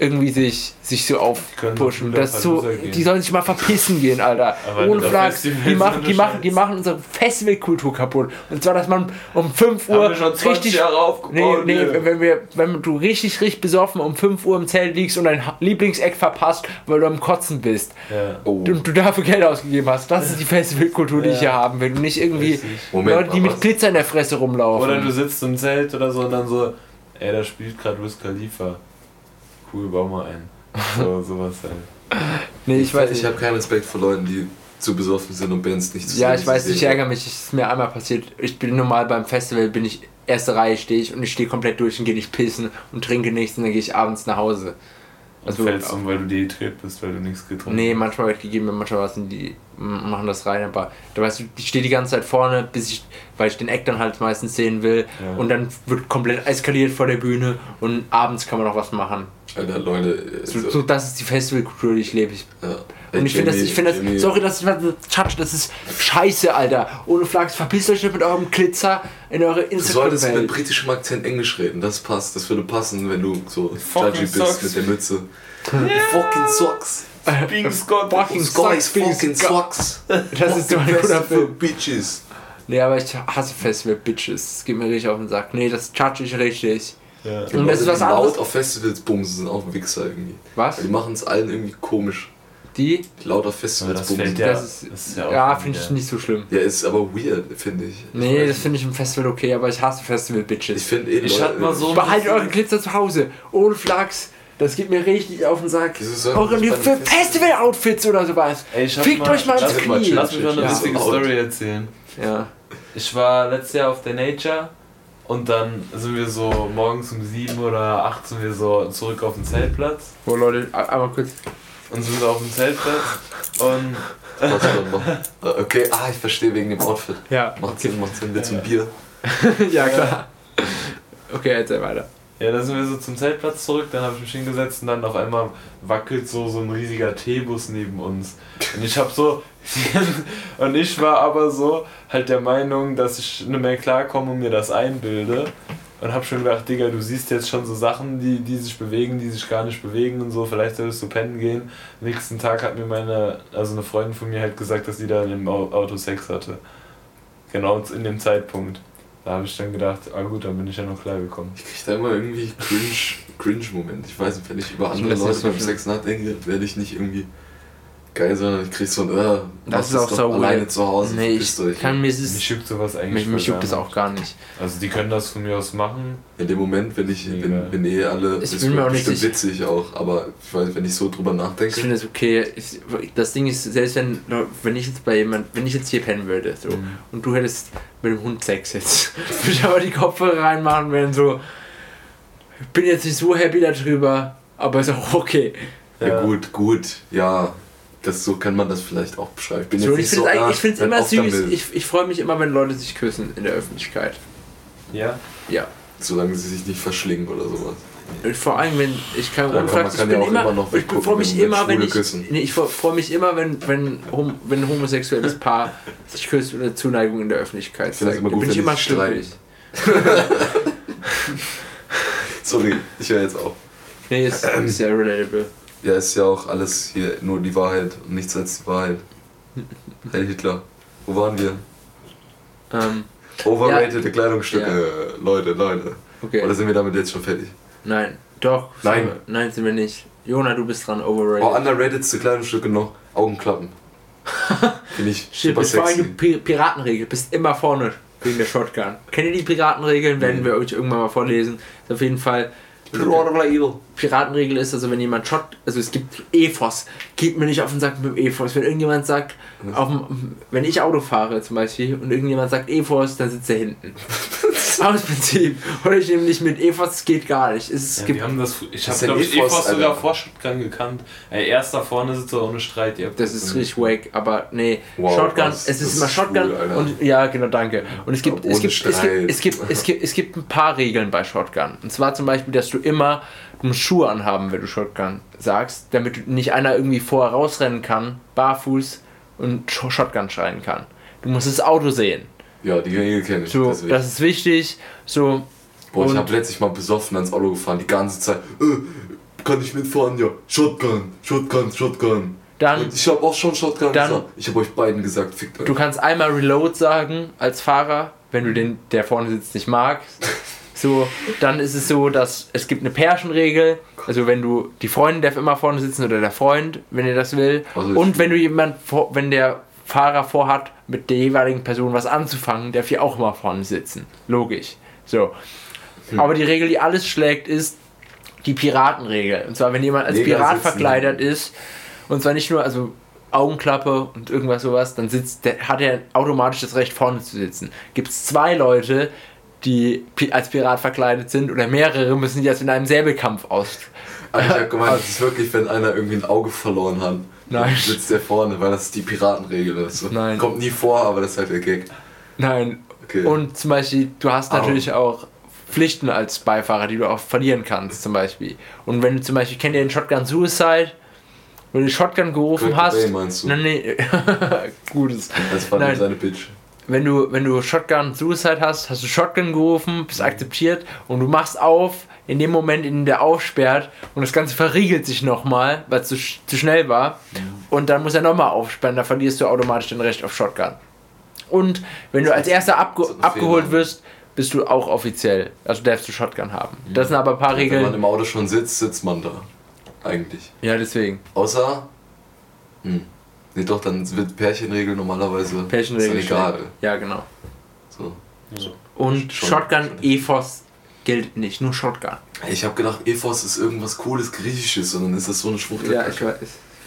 irgendwie sich, sich so aufpushen. Das gehen. die sollen sich mal verpissen gehen, Alter. Aber Ohne Flachs. Die machen, die machen, die machen unsere Festivalkultur kaputt. Und zwar, dass man um 5 Haben Uhr wir schon 20 richtig. Jahre aufgebaut. Nee, nee, hier. wenn, wir, wenn du richtig, richtig besoffen um 5 Uhr im Zelt liegst und dein Lieblingseck verpasst, weil du am Kotzen bist Ja. Oh. und du dafür Geld ausgegeben hast. Das ist die Festivalkultur, die ich Ja. hier haben will. Und nicht irgendwie. Moment, Leute, die mit? Glitzer in der Fresse rumlaufen. Oder du sitzt im Zelt oder so und dann so, ey, da spielt gerade Wiz Khalifa. Cool, bau mal ein. So, sowas halt. nee, ich weiß ich habe keinen Respekt vor Leuten, die zu besoffen sind und Bands nicht zu Ja, ich weiß, ich ärgere mich. Es ist mir einmal passiert. Ich bin normal beim Festival, bin ich erste Reihe stehe ich und ich stehe komplett durch und gehe nicht pissen und trinke nichts und dann gehe ich abends nach Hause. Und Also, fällst um, weil du dehydriert bist, weil du nichts getrunken Nee, hast. manchmal wird gegeben, manchmal was und die machen das rein, aber da weißt du, ich stehe die ganze Zeit vorne, bis ich, weil ich den Act dann halt meistens sehen will Ja. und dann wird komplett eskaliert vor der Bühne und abends kann man noch was machen. Alter, Leute. So, so das ist die Festivalkultur, die ich lebe. Ich, ja. und ich finde das, ich finde das, sorry, das ist Touch, das ist scheiße, Alter. Ohne Flachs, verpisst euch nicht mit eurem Glitzer in eure Du solltest mit britischem Akzent Englisch reden, das passt. Das würde passen, wenn du so judgy bist sucks. mit der Mütze. Fucking socks. Being Scott. Fucking sucks, fucking socks. Das ist so ein guter Festival Film. Bitches. Nee, aber ich hasse Festival-Bitches. Das geht mir richtig auf den Sack. Nee, das touch ich richtig. Ja. Und das ist was die anderes. laut auf Festivals bumsen sind auch Wichser irgendwie. Was? Die machen es allen irgendwie komisch. Die? Die laut auf Festivals das bumsen. fällt ja, Das ist, das ist ja, ja, finde ich nicht so schlimm. Ja, ist aber weird, finde ich. Nee, ich das finde ich im Festival okay, aber ich hasse Festival-Bitches. Ich finde eh Ich hatte mal so- Behaltet eure Glitzer zu Hause. Ohne Flachs. Das geht mir richtig auf den Sack. Eure einem Festival-Outfits oder sowas. Ey, ich Fickt mal- euch mal lass, ins mal Knie. lass mich mal eine Ja. lustige. Story erzählen. Ja. Ich war letztes Jahr auf der Nature und dann sind wir so morgens um 7 oder 8 sind wir so zurück auf den Zeltplatz Oh Leute, einmal kurz. und sind auf dem Zeltplatz und Was dann machen? Äh, Okay, ah, ich verstehe wegen dem Outfit. Ja. Macht Sinn, macht Sinn. Du ein Bier? ja, klar. Okay, erzähl weiter. Ja, dann sind wir so zum Zeltplatz zurück, dann habe ich mich hingesetzt und dann auf einmal wackelt so so ein riesiger Teebus neben uns. Und ich habe so und ich war aber so halt der Meinung, dass ich nicht mehr klarkomme und mir das einbilde. Und hab schon gedacht, Digga, du siehst jetzt schon so Sachen, die, die sich bewegen, die sich gar nicht bewegen und so, vielleicht solltest du pennen gehen. Nächsten Tag hat mir meine, also eine Freundin von mir halt gesagt, dass sie da im Au- Auto Sex hatte. Genau in dem Zeitpunkt. Da habe ich dann gedacht, ah gut, dann bin ich ja noch klar gekommen. Ich krieg da immer irgendwie cringe, cringe Moment. Ich weiß nicht, wenn ich über andere Leute beim. Sex nachdenke, werde ich nicht irgendwie geil, sondern ich krieg so ein, äh, Das ist auch so alleine weird. zu Hause. Nee, ich euch. kann mir Mich es. juckt sowas eigentlich Mich, mich juckt das auch gar nicht. Also die können das von mir aus machen. In dem Moment, wenn ich, Mega. wenn, wenn eh alle, Ich das bin mir auch nicht bestimmt witzig auch, aber ich weiß, wenn ich so drüber Ich nachdenke, finde es okay. Ich, das Ding ist, selbst wenn, wenn ich jetzt bei jemand, wenn ich jetzt hier pennen würde, so, Mhm. und du hättest mit dem Hund Sex jetzt, würde ich aber die Kopfhörer reinmachen wären so, ich bin jetzt nicht so happy darüber, aber ist auch okay. ja, Ja. gut, gut, ja, das, so kann man das vielleicht auch beschreiben. Ich bin So, jetzt ich finde so, es ich find's ah, immer süß. damit, Ich, ich freue mich immer, wenn Leute sich küssen in der Öffentlichkeit. Ja. Ja. solange sie sich nicht verschlingen oder sowas. Und vor allem, wenn ich Ja, kann- man Flachs, ich kann bin ja immer, immer noch ich freue mich immer, wenn ich, nee, ich freue mich immer, wenn, wenn, hom, wenn ein homosexuelles Paar sich küsst oder Zuneigung in der Öffentlichkeit Ich zeigt. immer Da gut, bin ich immer glücklich. Sorry, ich höre jetzt auf. Nee, ist, ist ja relatable. Ja, ist ja auch alles hier nur die Wahrheit und nichts als die Wahrheit. Herr Hitler, wo waren wir? Ähm, Overratede Kleidungsstücke, Leute, Leute. okay. Oder sind wir damit jetzt schon fertig? Nein, doch. Nein. Sind wir, nein, sind wir nicht. Jona, du bist dran, overrated. Oh, underratedste Kleidungsstücke noch, Augenklappen. Finde ich Shit, super bist vor allem die sexy. Pi- Piratenregel. Bist immer vorne wegen der Shotgun. Kennt ihr die Piratenregeln? Werden Nee. wir euch irgendwann mal vorlesen. Ist auf jeden Fall. Piratenregel ist, also wenn jemand Shot, also es gibt EFOS, geht mir nicht auf den Sack mit dem EFOS. Wenn irgendjemand sagt, auf dem, wenn ich Auto fahre zum Beispiel und irgendjemand sagt EFOS, dann sitzt er hinten. Aus Prinzip. Oder ich nehme nicht mit EFOS, das geht gar nicht. Es Ja, gibt wir haben das, ich habe glaube ich EFOS, EFOS sogar vor Shotgun gekannt. Ey, erster vorne sitzt er ohne Streit. Ihr Das ist richtig wack, aber nee, Wow, Shotgun, was? es Das ist immer ist Shotgun cool, und ja, genau, danke. Und es gibt, es gibt, es gibt, es gibt, es gibt, es gibt ein paar Regeln bei Shotgun. Und zwar zum Beispiel, dass du immer, musst Schuhe anhaben, wenn du Shotgun sagst, damit nicht einer irgendwie vorher rausrennen kann, barfuß und Sh- Shotgun schreien kann. Du musst das Auto sehen. Ja, die Regel kenne ich. So, deswegen. das ist wichtig. So, Boah, ich habe letztlich mal besoffen ans Auto gefahren, die ganze Zeit. Äh, kann ich mitfahren? Ja. Shotgun, Shotgun, Shotgun. Dann- Und ich habe auch schon Shotgun Dann- gesagt. Ich habe euch beiden gesagt, fickt euch. Du kannst einmal Reload sagen als Fahrer, wenn du den, der vorne sitzt, nicht magst. So, dann ist es so, dass es gibt eine Pärchenregel. Also wenn du die Freundin darf immer vorne sitzen oder der Freund, wenn ihr das will. Also Und wenn du jemand, wenn der Fahrer vorhat, mit der jeweiligen Person was anzufangen, darf die auch immer vorne sitzen. Logisch. So. Hm. Aber die Regel, die alles schlägt, ist die Piratenregel. Und zwar, wenn jemand als Mega Pirat sitzen. verkleidet ist, und zwar nicht nur, also Augenklappe und irgendwas sowas, dann sitzt der, hat er automatisch das Recht vorne zu sitzen. Gibt es zwei Leute, die als Pirat verkleidet sind oder mehrere, müssen die das in einem Säbelkampf aus. Aber ich habe gemeint, das ist wirklich, wenn einer irgendwie ein Auge verloren hat. Nein. Dann sitzt der vorne, weil das ist die Piratenregel. Ist so. Nein. Kommt nie vor, aber das ist halt der Gag. Nein. Okay. Und zum Beispiel, du hast Au. natürlich auch Pflichten als Beifahrer, die du auch verlieren kannst, zum Beispiel. Und wenn du zum Beispiel, kennt ihr den Shotgun Suicide? Wenn du Shotgun gerufen Kurt hast. Cobain meinst du? Nein, nee. Gutes. Das war Nein. seine Bitch. Wenn du, wenn du Shotgun Suicide hast, hast du Shotgun gerufen, bist akzeptiert und du machst auf in dem Moment, in dem der aufsperrt und das Ganze verriegelt sich nochmal, weil es zu, zu schnell war und dann muss er nochmal aufsperren, da verlierst du automatisch den Recht auf Shotgun. Und wenn du als erster abge abgeholt Fehler. wirst, bist du auch offiziell, also darfst du Shotgun haben. Das sind aber ein paar Wenn man Regeln. im Auto schon sitzt, sitzt man da. Eigentlich. Ja, deswegen. Außer. Hm. Nee, doch, dann wird Pärchenregel normalerweise. Pärchenregel. Egal. Ja, genau. So. Und Schon- Shotgun schon. EFOS gilt nicht, nur Shotgun. Ich habe gedacht, Ethos ist irgendwas Cooles, Griechisches und dann ist das so eine Schwuchtel. Ja, ich weiß.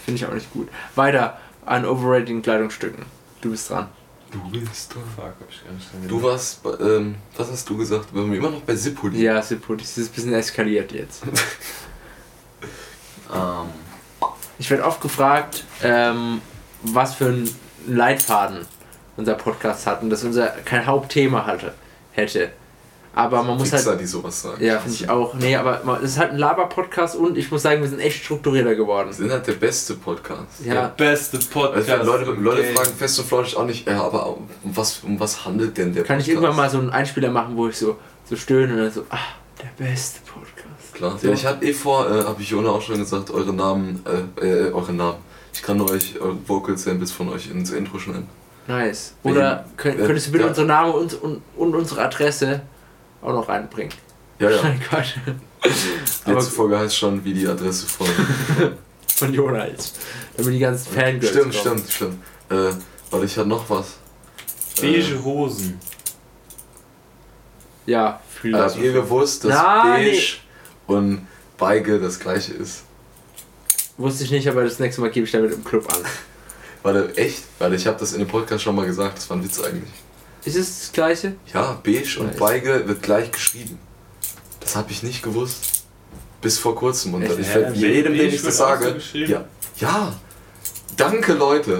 Finde ich auch nicht gut. Weiter an overrating Kleidungsstücken. Du bist dran. Du bist da. Fuck, hab ich gar nicht dran Du warst, bei- ähm, was hast du gesagt? Wir haben immer noch bei Sippo. liegen. Ja, Sippo, das ist ein bisschen eskaliert jetzt. Ähm, Ich werde oft gefragt, ähm, was für einen Leitfaden unser Podcast hat und dass unser kein Hauptthema hatte, hätte. Aber man muss Fixer, halt. die sowas sagen. Ja, finde ich auch. Nee, aber es ist halt ein Laber-Podcast und ich muss sagen, wir sind echt strukturierter geworden. Wir sind halt der beste Podcast. Ja. Der beste Podcast. Also Leute, Leute fragen fest und flauschig auch nicht, ja, aber um was, um was handelt denn der Kann ich Podcast? irgendwann mal so einen Einspieler machen, wo ich so, so stöhne und dann so, ah, der beste Podcast. Klar. Ja, ich hatte eh vor, äh, habe ich Jona auch schon gesagt, eure Namen, äh, äh, eure Namen. Ich kann euch eure Vocal Samples von euch ins Intro schneiden. Nice. Oder könnt, äh, könntest du bitte ja. unseren Namen und, und, und unsere Adresse auch noch reinbringen? Ja, ja. Nein, Quatsch. Die letzte Folge heißt schon, wie die Adresse von. Von Jonas. Damit die ganzen Fangirls stimmt, kommen. stimmt, stimmt. Äh, warte, ich hatte noch was. Beige Hosen. Ja, fühl Äh, habt ihr gewusst, dass Nein. Beige und Beige das gleiche ist? Wusste ich nicht, aber das nächste Mal gebe ich damit im Club an. Warte, echt? Weil ich habe das in dem Podcast schon mal gesagt, das war ein Witz eigentlich. Ist es das gleiche? Ja, Beige und. Beige wird gleich geschrieben. Das habe ich nicht gewusst. Bis vor kurzem. Und Echt? ich Ja, werde jedem, den ich das so sage. geschrieben. Ja, ja. Danke, Leute.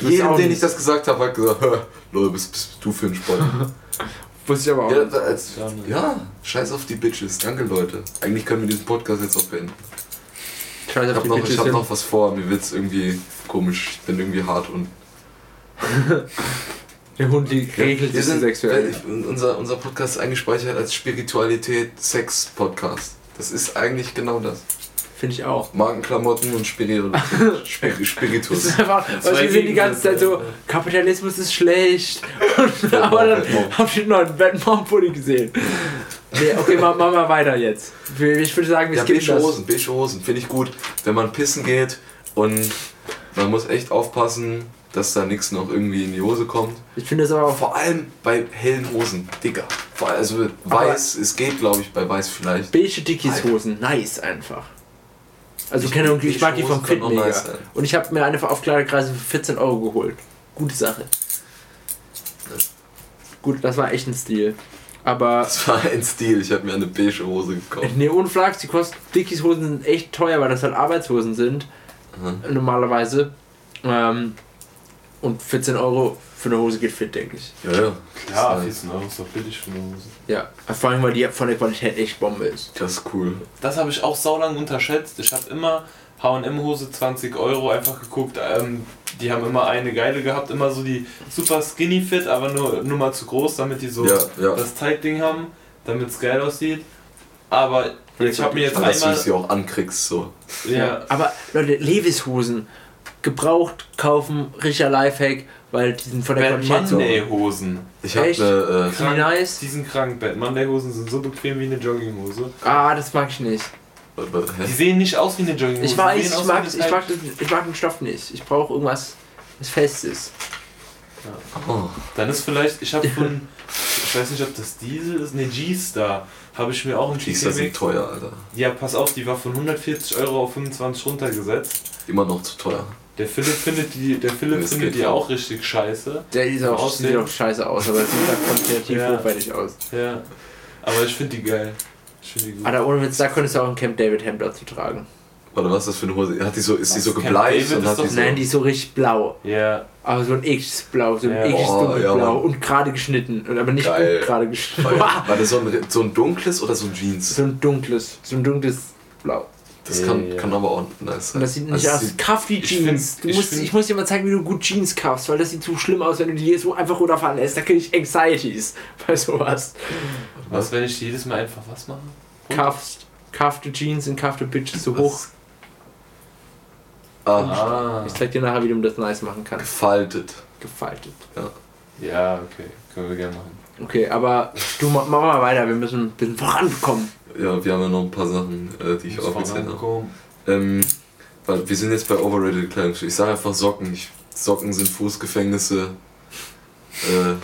Jedem, den ich das gesagt habe, hat gesagt, "Hä, Leute, was bist du für ein Sport? Wusste ich aber auch ja, als, ja, scheiß auf die Bitches. Danke, Leute. Eigentlich können wir diesen Podcast jetzt auch beenden. Ich die noch, ich hab noch was vor. Mir wird's irgendwie komisch. Ich bin irgendwie hart und. Der Hund die regelt Wir sich sind, sexuell. ich- unser, unser Podcast ist eingespeichert als Spiritualität-Sex-Podcast. Das ist eigentlich genau das. Finde ich auch. Markenklamotten und Spiritualität. Spir Das Spiritus. ist einfach, weil wir sind die ganze Zeit so, Kapitalismus ist schlecht. Und, aber dann habt ihr noch einen Batman-Pulli gesehen. Nee, okay, machen wir mal weiter jetzt. Ich würde sagen, wir Ja, skippen beige das. Hosen, beige Hosen. Finde ich gut. Wenn man pissen geht und man muss echt aufpassen, dass da nichts noch irgendwie in die Hose kommt. Ich finde das aber. Vor allem bei hellen Hosen. Vor allem, also weiß, es geht glaube ich bei weiß vielleicht. Beige Dickies-Hosen, nice einfach. Also keine Ahnung, ich mag die vom Fit Hosen mega. nice. Und ich habe mir eine auf Kleiderkreise für 14 Euro geholt. Gute Sache. Gut, das war echt ein Stil. Aber Das war ein Stil, ich habe mir eine beige Hose gekauft. Nee, ohne Flachs, die kosten, Dickies Hosen sind echt teuer, weil das halt Arbeitshosen sind. Aha. Normalerweise. Ähm, und 14 Euro für eine Hose geht fit, denke ich. Ja, ja. Ja, das, 14 Euro ist doch billig für eine Hose. Ja. Vor allem, weil die von der Qualität echt Bombe ist. das ist cool. Das habe ich auch saulang unterschätzt. Ich habe immer H&M-Hose 20 Euro einfach geguckt. Ähm, die haben immer eine geile gehabt, immer so die super skinny fit, aber nur, nur mal zu groß, damit die so Ja, ja. das Tight-Ding haben, damit es geil aussieht. Aber ich habe mir jetzt Aber dass du einmal... sie auch ankriegst, so. Ja, Aber Leute, Levis Hosen gebraucht kaufen, richtiger Lifehack, weil die sind von der Bad Qualität so. Monday-Hosen. Ich habe eine, die nice? Die sind krank. Bad Monday-Hosen sind so bequem wie eine Jogginghose. Ah, das mag ich nicht. Die sehen nicht aus wie eine Jogginghose. Ich weiß, ich mag, ich, mag, ich mag den Stoff nicht. Ich brauche irgendwas, was Festes. Oh, Dann ist vielleicht, ich habe von, ich weiß nicht, ob das Diesel ist, ne, G-Star, habe ich mir auch einen die ist ja sind teuer, Alter. Ja, pass auf, die war von 140 Euro auf 25 runtergesetzt. Immer noch zu teuer. Der Philipp findet die, der Philipp Das findet die auch. richtig scheiße. Der ist auch, Aussehen. sieht auch scheiße aus, aber es sieht halt qualitativ Ja. hochwertig aus. Ja. Aber ich finde die geil. Die. Alter, ohne Witz, da könntest du auch ein Camp David Hemd dazu tragen. Warte, was ist das für eine Hose? Hat die so, ist die Was? so Camp gebleicht und hat die so. Nein, die ist so richtig blau. Ja, Aber so ein ekliges Blau, so ein Ja. ekliges Oh, dunkelblau ja, und gerade geschnitten. Und aber nicht Geil. gut gerade geschnitten. Feuer. War das so ein, so ein dunkles oder so ein Jeans? so ein dunkles, so ein dunkles Blau. Das kann, ja. kann aber auch nice sein. Und das sieht nicht Also aus. Kauf die ich Jeans. find- du ich musst, find- ich muss dir mal zeigen, wie du gut Jeans kaufst, weil das sieht zu schlimm aus, wenn du die hier so einfach runterfahren lässt. Da kriege ich Anxieties bei sowas. Was, wenn ich jedes Mal einfach was mache? Kaufst, kaufte Jeans und kaufte Bitches so Was? hoch. Ah, Ich zeig dir nachher, wie du das nice machen kannst. gefaltet. Gefaltet. ja, okay, können wir gerne machen. Okay, aber du mach, mach mal weiter, wir müssen ein bisschen vorankommen. Ja, wir haben ja noch ein paar Sachen, äh, die ich aufgezählt habe. Ähm, weil wir sind jetzt bei overrated Kleidung. Ich sage einfach Socken. Ich, Socken sind Fußgefängnisse. Äh,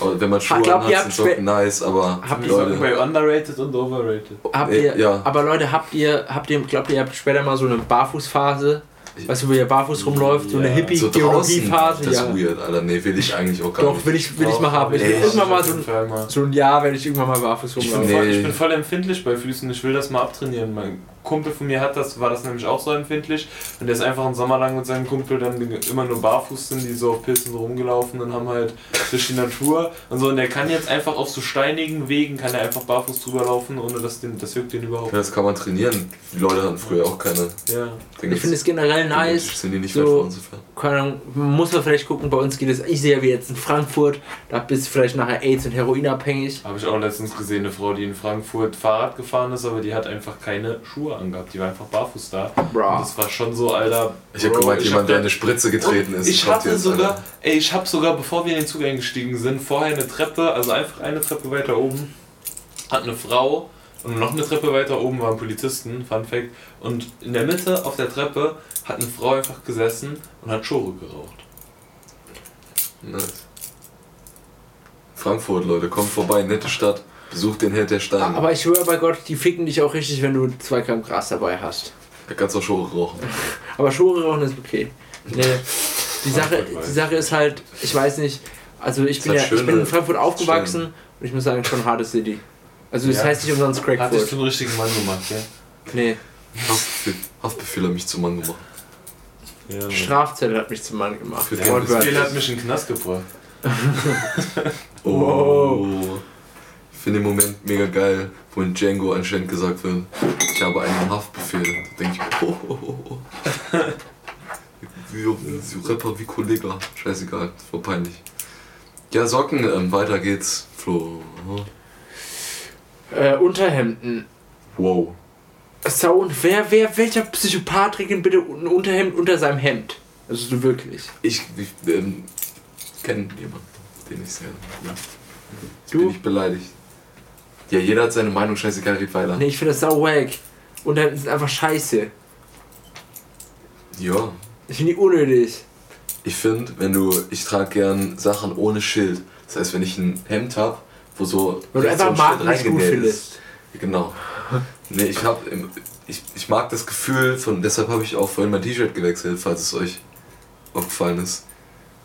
aber wenn man Schuhe glaub, ihr anhat, habt sind Socken nice, aber Habt ihr Leute, Socken bei underrated und overrated. Habt Äh, ihr, ja. aber Leute, habt ihr, habt ihr, glaubt ihr, ihr habt später mal so eine Barfußphase? Weißt du, wo ihr barfuß rumläuft? So eine Ja. so Hippie-Geografie-Phase? das Ja. ist weird, Alter. Nee, will ich eigentlich auch gar Doch, nicht. will ich, will ich mal haben. Ich will irgendwann mal so ein, so ein Jahr, werde ich irgendwann mal barfuß Ich bin, rumlaufen. voll, ich bin voll empfindlich bei Füßen. Ich will das mal abtrainieren. Mein Kumpel von mir hat das, war das nämlich auch so empfindlich. Und der ist einfach einen Sommer lang mit seinem Kumpel dann immer nur barfuß sind, die so auf Pilzen rumgelaufen und haben halt durch die Natur und so. Und der kann jetzt einfach auf so steinigen Wegen, kann er einfach barfuß drüber laufen, ohne dass den, das juckt den überhaupt. Ja, das kann man trainieren. Die Leute hatten früher auch keine Ja. Dinge. Ich finde es generell nice. Sind die nicht so- weit von uns entfernt. Keine Ahnung, muss man vielleicht gucken, bei uns geht es, ich sehe ja wie jetzt in Frankfurt, da bist du vielleicht nachher AIDS und Heroin abhängig. Habe ich auch letztens gesehen, eine Frau, die in Frankfurt Fahrrad gefahren ist, aber die hat einfach keine Schuhe angehabt. Die war einfach barfuß da. Und Bra. das war schon so, Alter. Ich habe gemeint, jemand, hab der eine Spritze getreten Und ist. Ich hatte sogar, Alter. ey, ich habe sogar, bevor wir in den Zug eingestiegen sind, vorher eine Treppe, also einfach eine Treppe weiter oben, hat eine Frau und noch eine Treppe weiter oben waren Polizisten, Fun Fact. Und in der Mitte auf der Treppe hat eine Frau einfach gesessen und hat Schore geraucht. Nice. Frankfurt, Leute, kommt vorbei, nette Stadt. Besucht den Held der Steine. Aber ich schwöre bei Gott, die ficken dich auch richtig, wenn du zwei Gramm Gras dabei hast. da kannst du auch Schore rauchen. Aber Schuhe rauchen ist okay. Nee, die, Sache, die Sache ist halt, ich weiß nicht, also ich bin, hat ja, ich bin in Frankfurt aufgewachsen Stellen. und ich muss sagen, schon harte City. Also das Ja. heißt nicht umsonst Hat dich Crackfurt. zum richtigen Mann gemacht, ja? Nee, Haftbefehl, Haftbefehl hat mich zum Mann gemacht. ja Strafzettel hat mich zum Mann gemacht. Für Der den Wortwörtlich. Spiel hat mich in den Knast gebracht. Oh. Ich finde den Moment mega geil, wo in Django anscheinend gesagt wird, ich habe einen Haftbefehl. Da denke ich, oh, oh, oh, oh. Wie, wie Rapper wie Kollega. Scheißegal, war peinlich. Ja, Socken, ähm, weiter geht's. Flo. Äh, Unterhemden. Wow. Sound, wer, wer, welcher Psychopath trägt denn bitte ein Unterhemd unter seinem Hemd? Also so wirklich. Ich, ich ähm, kenne jemanden, den ich sehr. Ja. Ich Du? bin nicht beleidigt. Ja, jeder hat seine Meinung, scheißegal, red weiter. Nee, ich finde das sau wack. Unterhemden sind einfach scheiße. Ja, Ich finde die unnötig. Ich finde, wenn du, ich trage gern Sachen ohne Schild. Das heißt, wenn ich ein Hemd habe, wo so Weil du rechts so einfach ein Marken nicht gut findest. ist. Genau. Nee, ich hab, ich, ich mag das Gefühl von, deshalb habe ich auch vorhin mein T-Shirt gewechselt, falls es euch aufgefallen ist.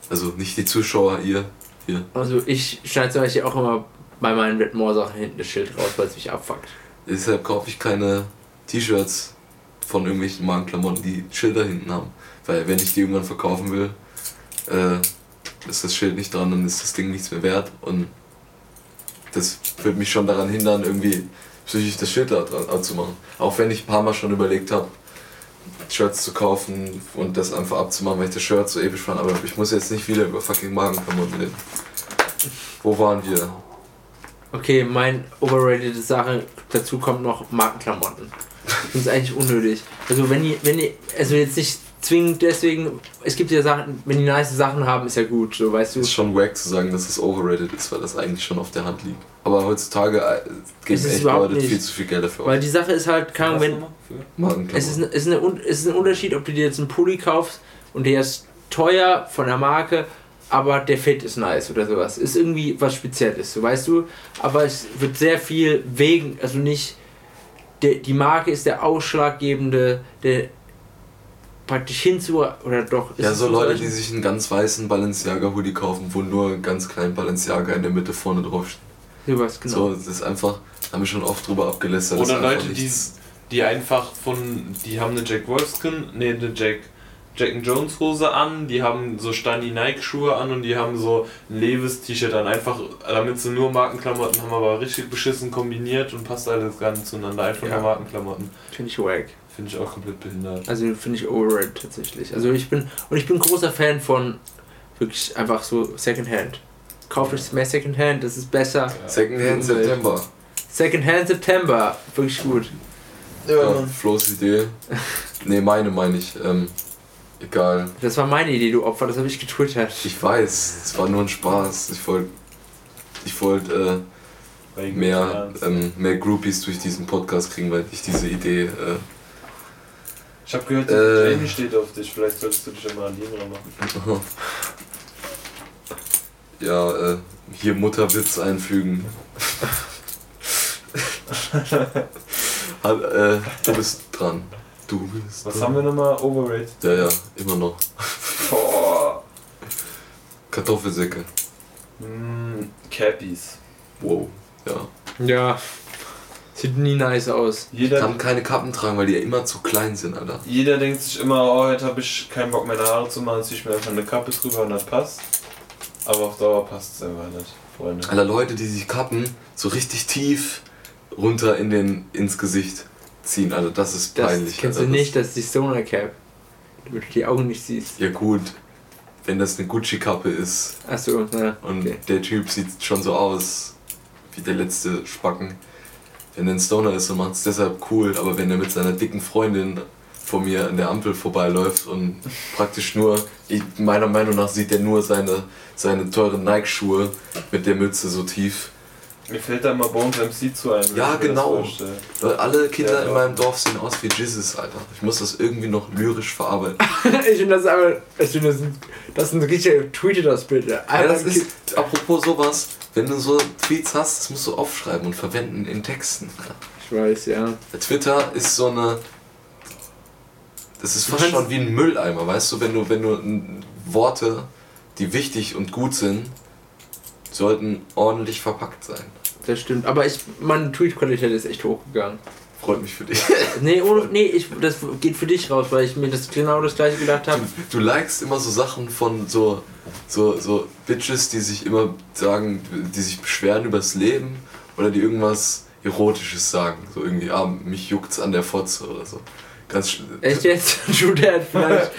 Also nicht die Zuschauer, ihr, hier. Also ich schneide zum Beispiel auch immer bei meinen Redmore Sachen hinten das Schild raus, weil es mich abfuckt. Deshalb kaufe ich keine T-Shirts von irgendwelchen Markenklamotten, die Schilder hinten haben. Weil wenn ich die irgendwann verkaufen will, äh, ist das Schild nicht dran, dann ist das Ding nichts mehr wert. Und das wird mich schon daran hindern, irgendwie psychisch das Schild da dran anzumachen. Auch wenn ich ein paar Mal schon überlegt habe, Shirts zu kaufen und das einfach abzumachen, weil ich das Shirt so episch fand. Aber ich muss jetzt nicht wieder über fucking Markenklamotten reden. Wo waren wir? Okay, mein overrated Sache, dazu kommt noch Markenklamotten. Finde es eigentlich unnötig. Also wenn die, wenn die, also jetzt nicht zwingend deswegen, es gibt ja Sachen, wenn die nice Sachen haben, ist ja gut, so weißt du. Es ist schon wack zu sagen, dass es overrated ist, weil das eigentlich schon auf der Hand liegt. Aber heutzutage äh, geben Ist es echt überhaupt Leute nicht. viel zu viel Geld dafür Weil die Sache ist halt, Ahnung, wenn, Markenklamotten. es ist, ein- es, ist eine, Un- es ist ein Unterschied, ob du dir jetzt einen Pulli kaufst und der ist teuer von der Marke, aber der Fit ist nice oder sowas. Ist irgendwie was Spezielles, so weißt du. Aber es wird sehr viel wegen, also nicht, der, die Marke ist der ausschlaggebende, der praktisch hinzu, oder doch. ist ja, so so Leute, die sich einen ganz weißen Balenciaga-Hoodie kaufen, wo nur ein ganz klein Balenciaga in der Mitte vorne drauf steht. Sowas, genau. So, das ist einfach, da haben wir schon oft drüber abgelästert. Oder Leute, die, die einfach von, die haben eine Jack Wolfskin, nee, eine Jack, Jack and Jones Hose an, die haben so Steini Nike Schuhe an und die haben so ein Levis T-Shirt an, einfach damit sie nur Markenklamotten haben, aber richtig beschissen kombiniert und passt alles gar nicht zueinander, einfach Ja. nur Markenklamotten. Finde ich wack. Finde ich auch komplett behindert. Also finde ich overrated tatsächlich. Also ich bin und ich bin großer Fan von wirklich einfach so Secondhand. Kauft euch mehr Secondhand, das ist besser. Secondhand Umwelt. September. Secondhand September, wirklich gut. Ja, Flo's Idee. nee, meine meine ich. Ähm, egal. Das war meine Idee, du Opfer, das habe ich getwittert. Ich weiß, es war nur ein Spaß. Ich wollte ich wollt, äh, mehr, ähm, mehr Groupies durch diesen Podcast kriegen, weil ich diese Idee. Äh, Ich habe gehört, Äh. Jamie steht auf dich, vielleicht solltest du dich ja mal an ihn ranmachen. ja, äh, hier Mutterwitz einfügen. Hat, äh, du bist dran. Du bist Was dran. haben wir nochmal? Overrated. Ja, ja, immer noch. Boah. Kartoffelsäcke. Mm, Cappies. Wow. Ja. Ja. Sieht nie nice aus. Ich Jeder, kann keine Kappen tragen, weil die ja immer zu klein sind, Alter. jeder denkt sich immer, oh, heute habe ich keinen Bock, meine Haare zu machen, ziehe ich mir einfach eine Kappe drüber und das passt. Aber auf Dauer passt es einfach nicht, Freunde. Alter, Leute, die sich Kappen so richtig tief runter in den, ins Gesicht ziehen, Alter, das ist Das peinlich. kennst Alter. du nicht, das ist die Stoner Cap. Damit du die Augen nicht siehst. Ja gut, wenn das eine Gucci-Kappe ist Achso, ja. und Okay. der Typ sieht schon so aus wie der letzte Spacken. Wenn er ein Stoner ist, dann macht es deshalb cool, aber wenn er mit seiner dicken Freundin vor mir an der Ampel vorbeiläuft und praktisch nur, ich, meiner Meinung nach sieht er nur seine, seine teuren Nike-Schuhe mit der Mütze so tief. Mir fällt da mal Bones MC zu ein. wenn Ja, genau. Weil alle Kinder Ja, in meinem Dorf sehen aus wie Jesus, Alter. Ich muss das irgendwie noch lyrisch verarbeiten. ich finde das aber. Ich finde das, ein- das ist ein richtiger. Tweete das bitte. Ja, das ist, apropos sowas, wenn du so Tweets hast, das musst du aufschreiben und verwenden in Texten. Alter. Ich weiß, ja. Twitter ist so eine. Das ist fast schon wie ein Mülleimer, weißt du, wenn du, wenn du n- Worte, die wichtig und gut sind, sollten ordentlich verpackt sein. Das stimmt. Aber ich, meine Tweet-Qualität ist echt hochgegangen. Freut mich für dich. Nee, ohne, nee ich, das geht für dich raus, weil ich mir das genau das gleiche gedacht habe. Du, du likest immer so Sachen von so, so, so Bitches, die sich immer sagen, die sich beschweren übers Leben oder die irgendwas Erotisches sagen. So irgendwie, ah, mich juckt's an der Fotze oder so. Ganz sch- Echt jetzt? True Dad, vielleicht,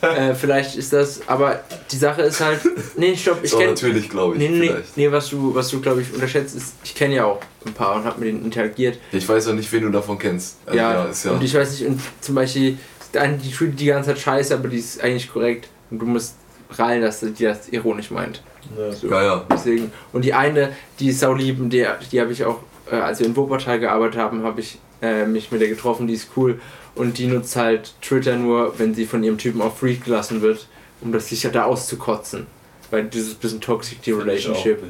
äh, vielleicht ist das, aber die Sache ist halt, nee, stopp, ich kenne, natürlich, glaube ich. nee, nee, nee, vielleicht. nee, was du, was du glaube ich unterschätzt ist, ich kenne ja auch ein paar und habe mit denen interagiert. Ich weiß auch nicht, wen du davon kennst. Also, ja, ist ja. und ich weiß nicht, und zum Beispiel, die eine, die ganze Zeit scheiße, aber die ist eigentlich korrekt und du musst rallen, dass die das ironisch meint. Ja. So. ja, ja. Deswegen. Und die eine, die ist saulieb, und die, die habe ich auch, äh, als wir in Wuppertal gearbeitet haben, habe ich äh, mich mit der getroffen, die ist cool. Und die nutzt halt Twitter nur, wenn sie von ihrem Typen auf Freak gelassen wird. um das sich da auszukotzen. Weil dieses bisschen toxic die Relationship.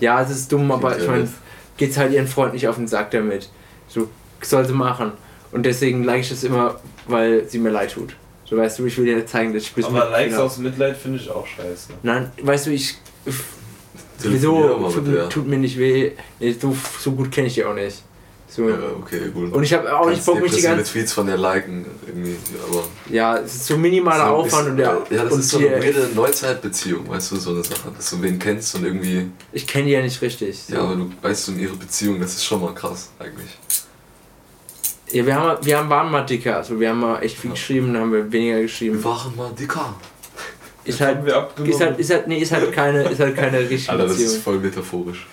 Ja, es ist dumm, aber ich meine, geht's halt ihren Freund nicht auf den Sack damit. So, soll sie machen. Und deswegen like ich das immer, weil sie mir leid tut. So, weißt du, ich will dir zeigen, dass ich bis Aber Likes aus Mitleid finde ich auch scheiße. Nein, weißt du, ich. Wieso? tut mir nicht weh. Nee, so, so gut kenne ich die auch nicht. So. Ja, okay, gut. Und ich habe auch nicht Kannst Bock, mich die ganze. Tweets von der liken, irgendwie, aber... Ja, es ist so minimaler So Aufwand ist, und der. Ja, das und ist so eine wilde Neuzeitbeziehung, weißt du, so eine Sache, dass du wen kennst und irgendwie... Ich kenne die ja nicht richtig. So. Ja, aber du weißt um ihre Beziehung, das ist schon mal krass, eigentlich. Ja, wir, haben, wir haben, waren mal dicker. Also wir haben mal echt viel Ja. geschrieben, dann haben wir weniger Wir geschrieben. waren mal dicker. Ist halt, wir ist halt, ist halt, nee, ist halt keine, ist halt keine richtige Alter, das ist voll metaphorisch.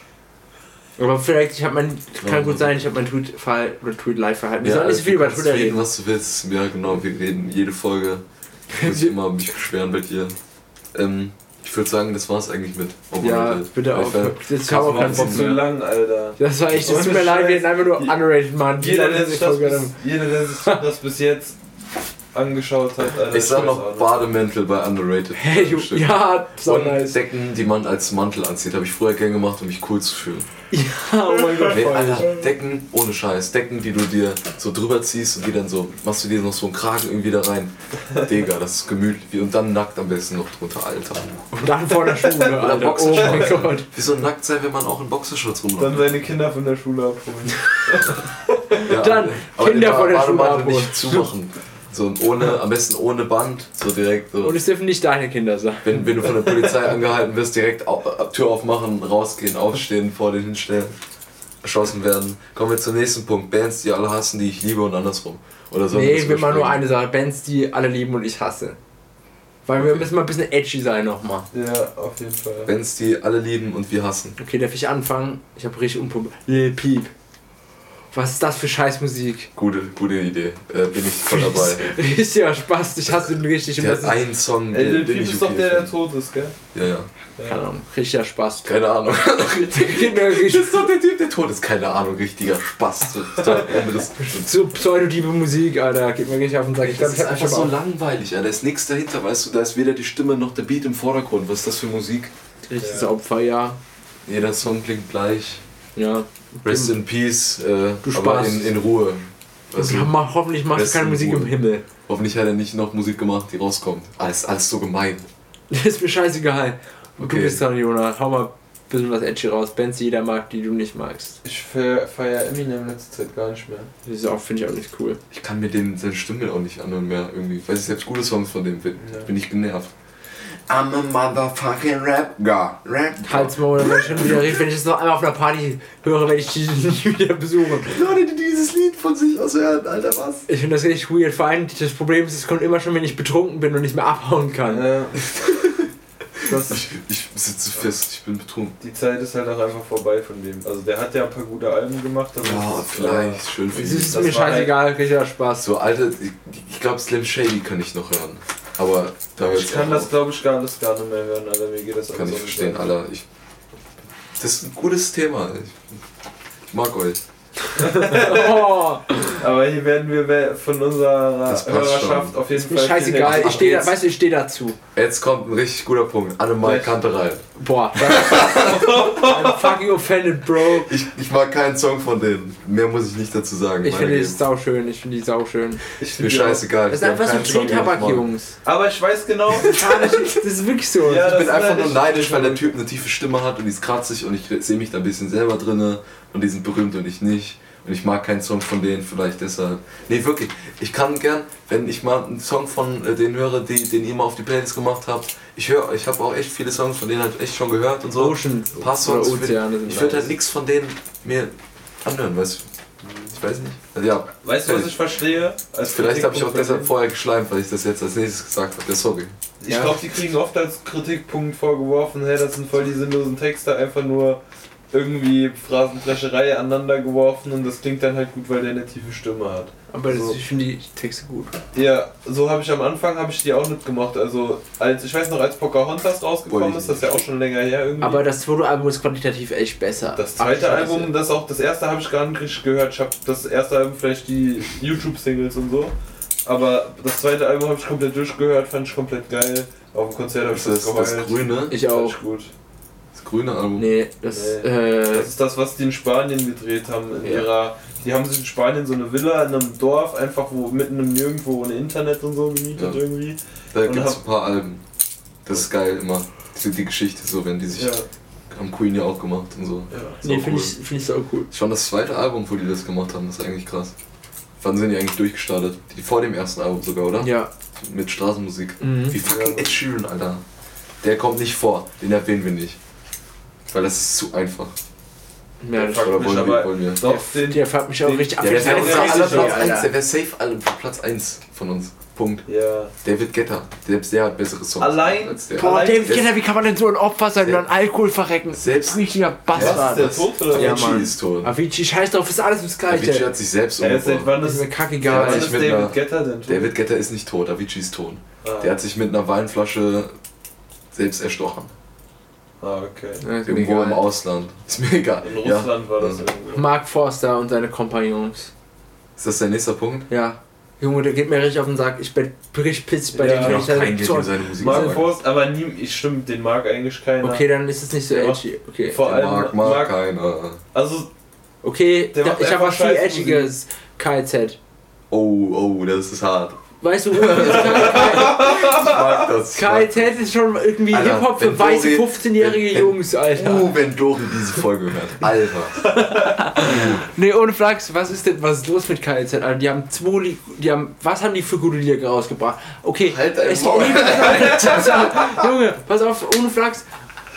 Aber vielleicht, ich habe mein, kann gut sein, ich habe mein Tweet-Verhalten oder Tweet-Live-Verhalten. Wir Ja, sollen nicht so viel über Twitter reden, reden. was du willst. Ja, genau, wir reden jede Folge. Ich muss immer mich beschweren bei dir. Ähm, ich würde sagen, das war's eigentlich mit Ja, Overrated. bitte auf. Das haben wir Das keinen Bock zu lang, Alter. Das war echt, das Ohne tut mir leid, wir hätten einfach nur underrated, Mann. Jeder, der sich das bis jetzt angeschaut hat, Alter. Ich sag noch. Bademäntel bei Underrated. Hey, Stimmt. ja, so Und nice. Decken, die man als Mantel anzieht, habe ich früher gern gemacht, um mich cool zu fühlen. Ja, oh mein Gott, Nee. Alter, Decken ohne Scheiß. Decken, die du dir so drüber ziehst und die dann so, machst du dir noch so einen Kragen irgendwie da rein. Digga, das ist gemütlich. Und dann nackt am besten noch drunter, Alter. Und dann vor der Schule, Oder Alter. Oh Boxershorts. mein Gott. Wieso nackt sein, wenn man auch in Boxershorts Dann rumläuft? seine Kinder von der Schule abholen. Ja, Dann Kinder vor der Schule abholen. nicht zumachen. So und ohne, am besten ohne Band, so direkt. So. Und es dürfen nicht deine Kinder sein. Wenn, wenn du von der Polizei angehalten wirst, direkt au äh, Tür aufmachen, rausgehen, aufstehen, vor den hinstellen, erschossen werden. Kommen wir zum nächsten Punkt. Bands, die alle hassen, die ich liebe und andersrum. Oder sollen Nee, ich will mal nur eine Sache. Bands, die alle lieben und ich hasse. Weil wir Okay. müssen mal ein bisschen edgy sein nochmal. Ja, auf jeden Fall. Bands, die alle lieben und wir hassen. Okay, darf ich anfangen? Ich habe richtig unprobiert. Lil Peep. Was ist das für Scheißmusik? Gute, gute Idee. Äh, bin ich voll dabei. Richtiger Spaß, ich hasse ihn richtig. Der hat ist- einen Song, Ey, den, den ich ist doch okay der, der finde. tot ist, gell? Ja, ja. Keine Ahnung, richtiger Spaß. Keine Ahnung. Das ist doch der Typ, der tot ist. Keine Ahnung, richtiger Spaß. So pseudodiebe Musik, Alter. Geht mir richtig auf den Sack. Ich glaube, Das ist einfach so langweilig, ja. Da ist nichts dahinter, weißt du. Da ist weder die Stimme noch der Beat im Vordergrund. Was ist das für Musik? richtiges Opfer, ja. Jeder Song klingt gleich. Ja. Rest in Peace, äh, Du aber Spaß. in, in Ruhe. Weißt du, mach, hoffentlich machst du Besten keine Musik im. Himmel. hoffentlich hat er nicht noch Musik gemacht, die rauskommt. Alles, alles so gemein. Das ist mir scheißegal. Und Okay. du bist dran, Jonah. Hau mal ein bisschen was edgy raus. Bands, die jeder mag, die du nicht magst. Ich fe- feier Eminem in letzter Zeit gar nicht mehr. Das ist auch, finde ich auch nicht cool. Ich kann mir den, seine Stimme auch nicht anhören mehr irgendwie. Weiß ich selbst gute Songs von dem bin. Ja. Bin ich genervt. I'm a motherfucking rap god. Rap Halt's mal, wenn ich schon wieder rede, wenn ich das noch einmal auf einer Party höre, werde ich die nie wieder besuchen. Leute, die dieses Lied von sich aus hören, Alter, was? Ich finde das richtig weird. Vor allem, das Problem ist, es kommt immer schon, wenn ich betrunken bin und nicht mehr abhauen kann. Ja, Das, Ich, ich sitze fest, ich bin betrunken. die Zeit ist halt auch einfach vorbei von dem. Also der hat ja ein paar gute Alben gemacht. Aber Ja, das ist, vielleicht, schön für es ihn. ist Das mir scheißegal, richtiger Spaß. So alte, ich, ich glaube Slim Shady kann ich noch hören. Aber Ich kann das glaube ich gar alles gar nicht mehr hören, Alter. Mir geht das kann ich so verstehen. Alter. Ich, das ist ein gutes Thema. Ich, ich mag euch. Oh, Aber hier werden wir von unserer Hörerschaft schon. auf jeden Fall. scheißegal. Ich stehe weißt du, ich stehe dazu. Jetzt kommt ein richtig guter Punkt. Annemal Vielleicht- Kanterei. Boah. I'm fucking offended, Bro. Ich, ich mag keinen Song von denen. Mehr muss ich nicht dazu sagen. Ich finde die Geben. sauschön. Ich finde die sauschön. Ich Mir scheißegal. Das ist einfach so mag. Jungs. Aber ich weiß genau. Das ist wirklich so. Ja, Ich bin einfach nur neidisch, weil der Typ eine tiefe Stimme hat und die ist kratzig und ich sehe mich da ein bisschen selber drinne und die sind berühmt und ich nicht. Und ich mag keinen Song von denen, vielleicht deshalb. Nee, wirklich. Ich kann gern, wenn ich mal einen Song von äh, denen höre, die, den ihr mal auf die Playlist gemacht habt. Ich höre, ich habe auch echt viele Songs von denen halt echt schon gehört und so. Ocean Songs. oder Ozeane sind ich würde halt nichts von denen mir anhören, weißt du? Ich weiß nicht. Also ja, Weißt du, was ich verstehe? Als vielleicht habe ich auch deshalb vorher geschleimt, weil ich das jetzt als nächstes gesagt habe. Ja, sorry. Ich Ja. glaube, die kriegen oft als Kritikpunkt vorgeworfen, hey, das sind voll die sinnlosen Texte, einfach nur irgendwie Phrasenfrescherei aneinander geworfen und das klingt dann halt gut, weil der eine tiefe Stimme hat. Aber das, So. ich finde die Texte gut. Ja, so habe ich am Anfang habe ich die auch nicht gemacht. Also als ich weiß noch, als Pocahontas rausgekommen ich ist, das ist ja auch schon länger her irgendwie. Aber das Fotoalbum ist qualitativ echt besser. das zweite Ach. Album, das auch das erste habe ich gar nicht richtig gehört. Ich habe das erste Album vielleicht die YouTube Singles und so, aber das zweite Album habe ich komplett durchgehört, fand ich komplett geil. Auf dem Konzert habe ich Das das ist das geheult. grüne, Ich auch. Richtig gut. Das grüne Album. Nee, das, Nee. äh, Das ist das, was die in Spanien gedreht haben. In Ja. ihrer, die haben sich in Spanien so eine Villa in einem Dorf, einfach wo mitten im Nirgendwo ohne Internet und so gemietet Ja. irgendwie. Da gibt es ein paar Alben. Das ist geil immer. Die, die Geschichte so, wenn die sich. Ja, Haben Queen ja auch gemacht und so. ja. Nee, finde cool. ich, find ich so cool. Schon das zweite Album, wo die das gemacht haben, das ist eigentlich krass. Wann sind die eigentlich durchgestartet? Die vor dem ersten Album sogar, oder? Ja. Mit Straßenmusik. Mhm. Wie fucking. Ed Sheeran, Alter. Der kommt nicht vor, den erwähnen wir nicht. Weil das ist zu einfach. Ja, Fuck Oder mich, wollen wir, aber wollen wir? Doch, den, der fährt mich auch Den- richtig ab. Ja, der wäre ist unser richtig, aller Platz Alter. 1, der wäre safe alle Platz 1 von uns. Punkt. ja. David Guetta, selbst der hat bessere Songs Allein- als der. Boah, David Kenner, wie kann man denn so ein Opfer sein und an Alkohol verrecken? Selbst- Richtiger Bastard. ist der tot oder Ja? Avicii Mann. ist tot. Avicii, scheiß drauf, ist alles das Avicii Gleiche. hat sich selbst Ja, seit umgebracht. wann Ist ist, mir wann kackegal. Ja, ist David Guetta denn tot? David Guetta ist nicht tot, Avicii ist tot. Ah. Der hat sich mit einer Weinflasche selbst erstochen. Ah, okay. Ja, Irgendwo im. Ausland. Ist mir egal. In Ja. Russland war das Ja. irgendwo. Mark Forster und seine Kompagnons. Ist das der nächste Punkt? Ja. Junge, der geht mir richtig auf den Sack. Ich bin richtig pissig bei Ja, dem. ja, ich da kein Geld so- für seine Musik Mark sagen. Forst, aber nie, ich stimmt, den mag eigentlich keiner. Okay, dann ist es nicht so Ja. edgy. Okay. Vor Der allem mag, mag mag- keiner. Also, Okay, da, ich habe was viel edgiges. KZ. Oh, oh, das ist hart. Weißt du, ich mag KZ ist schon irgendwie Alter, Hip-Hop für weiße Dori- 15-jährige wenn- wenn- Jungs, Alter. Uh, wenn Dori diese Folge hört. Alter. Nee, ohne Flachs, was ist denn, was ist los mit KZ, Alter? Die haben zwei, die haben, was haben die für gute Lieder rausgebracht? Okay, Halt dein es. Junge, pass auf, ohne Flachs,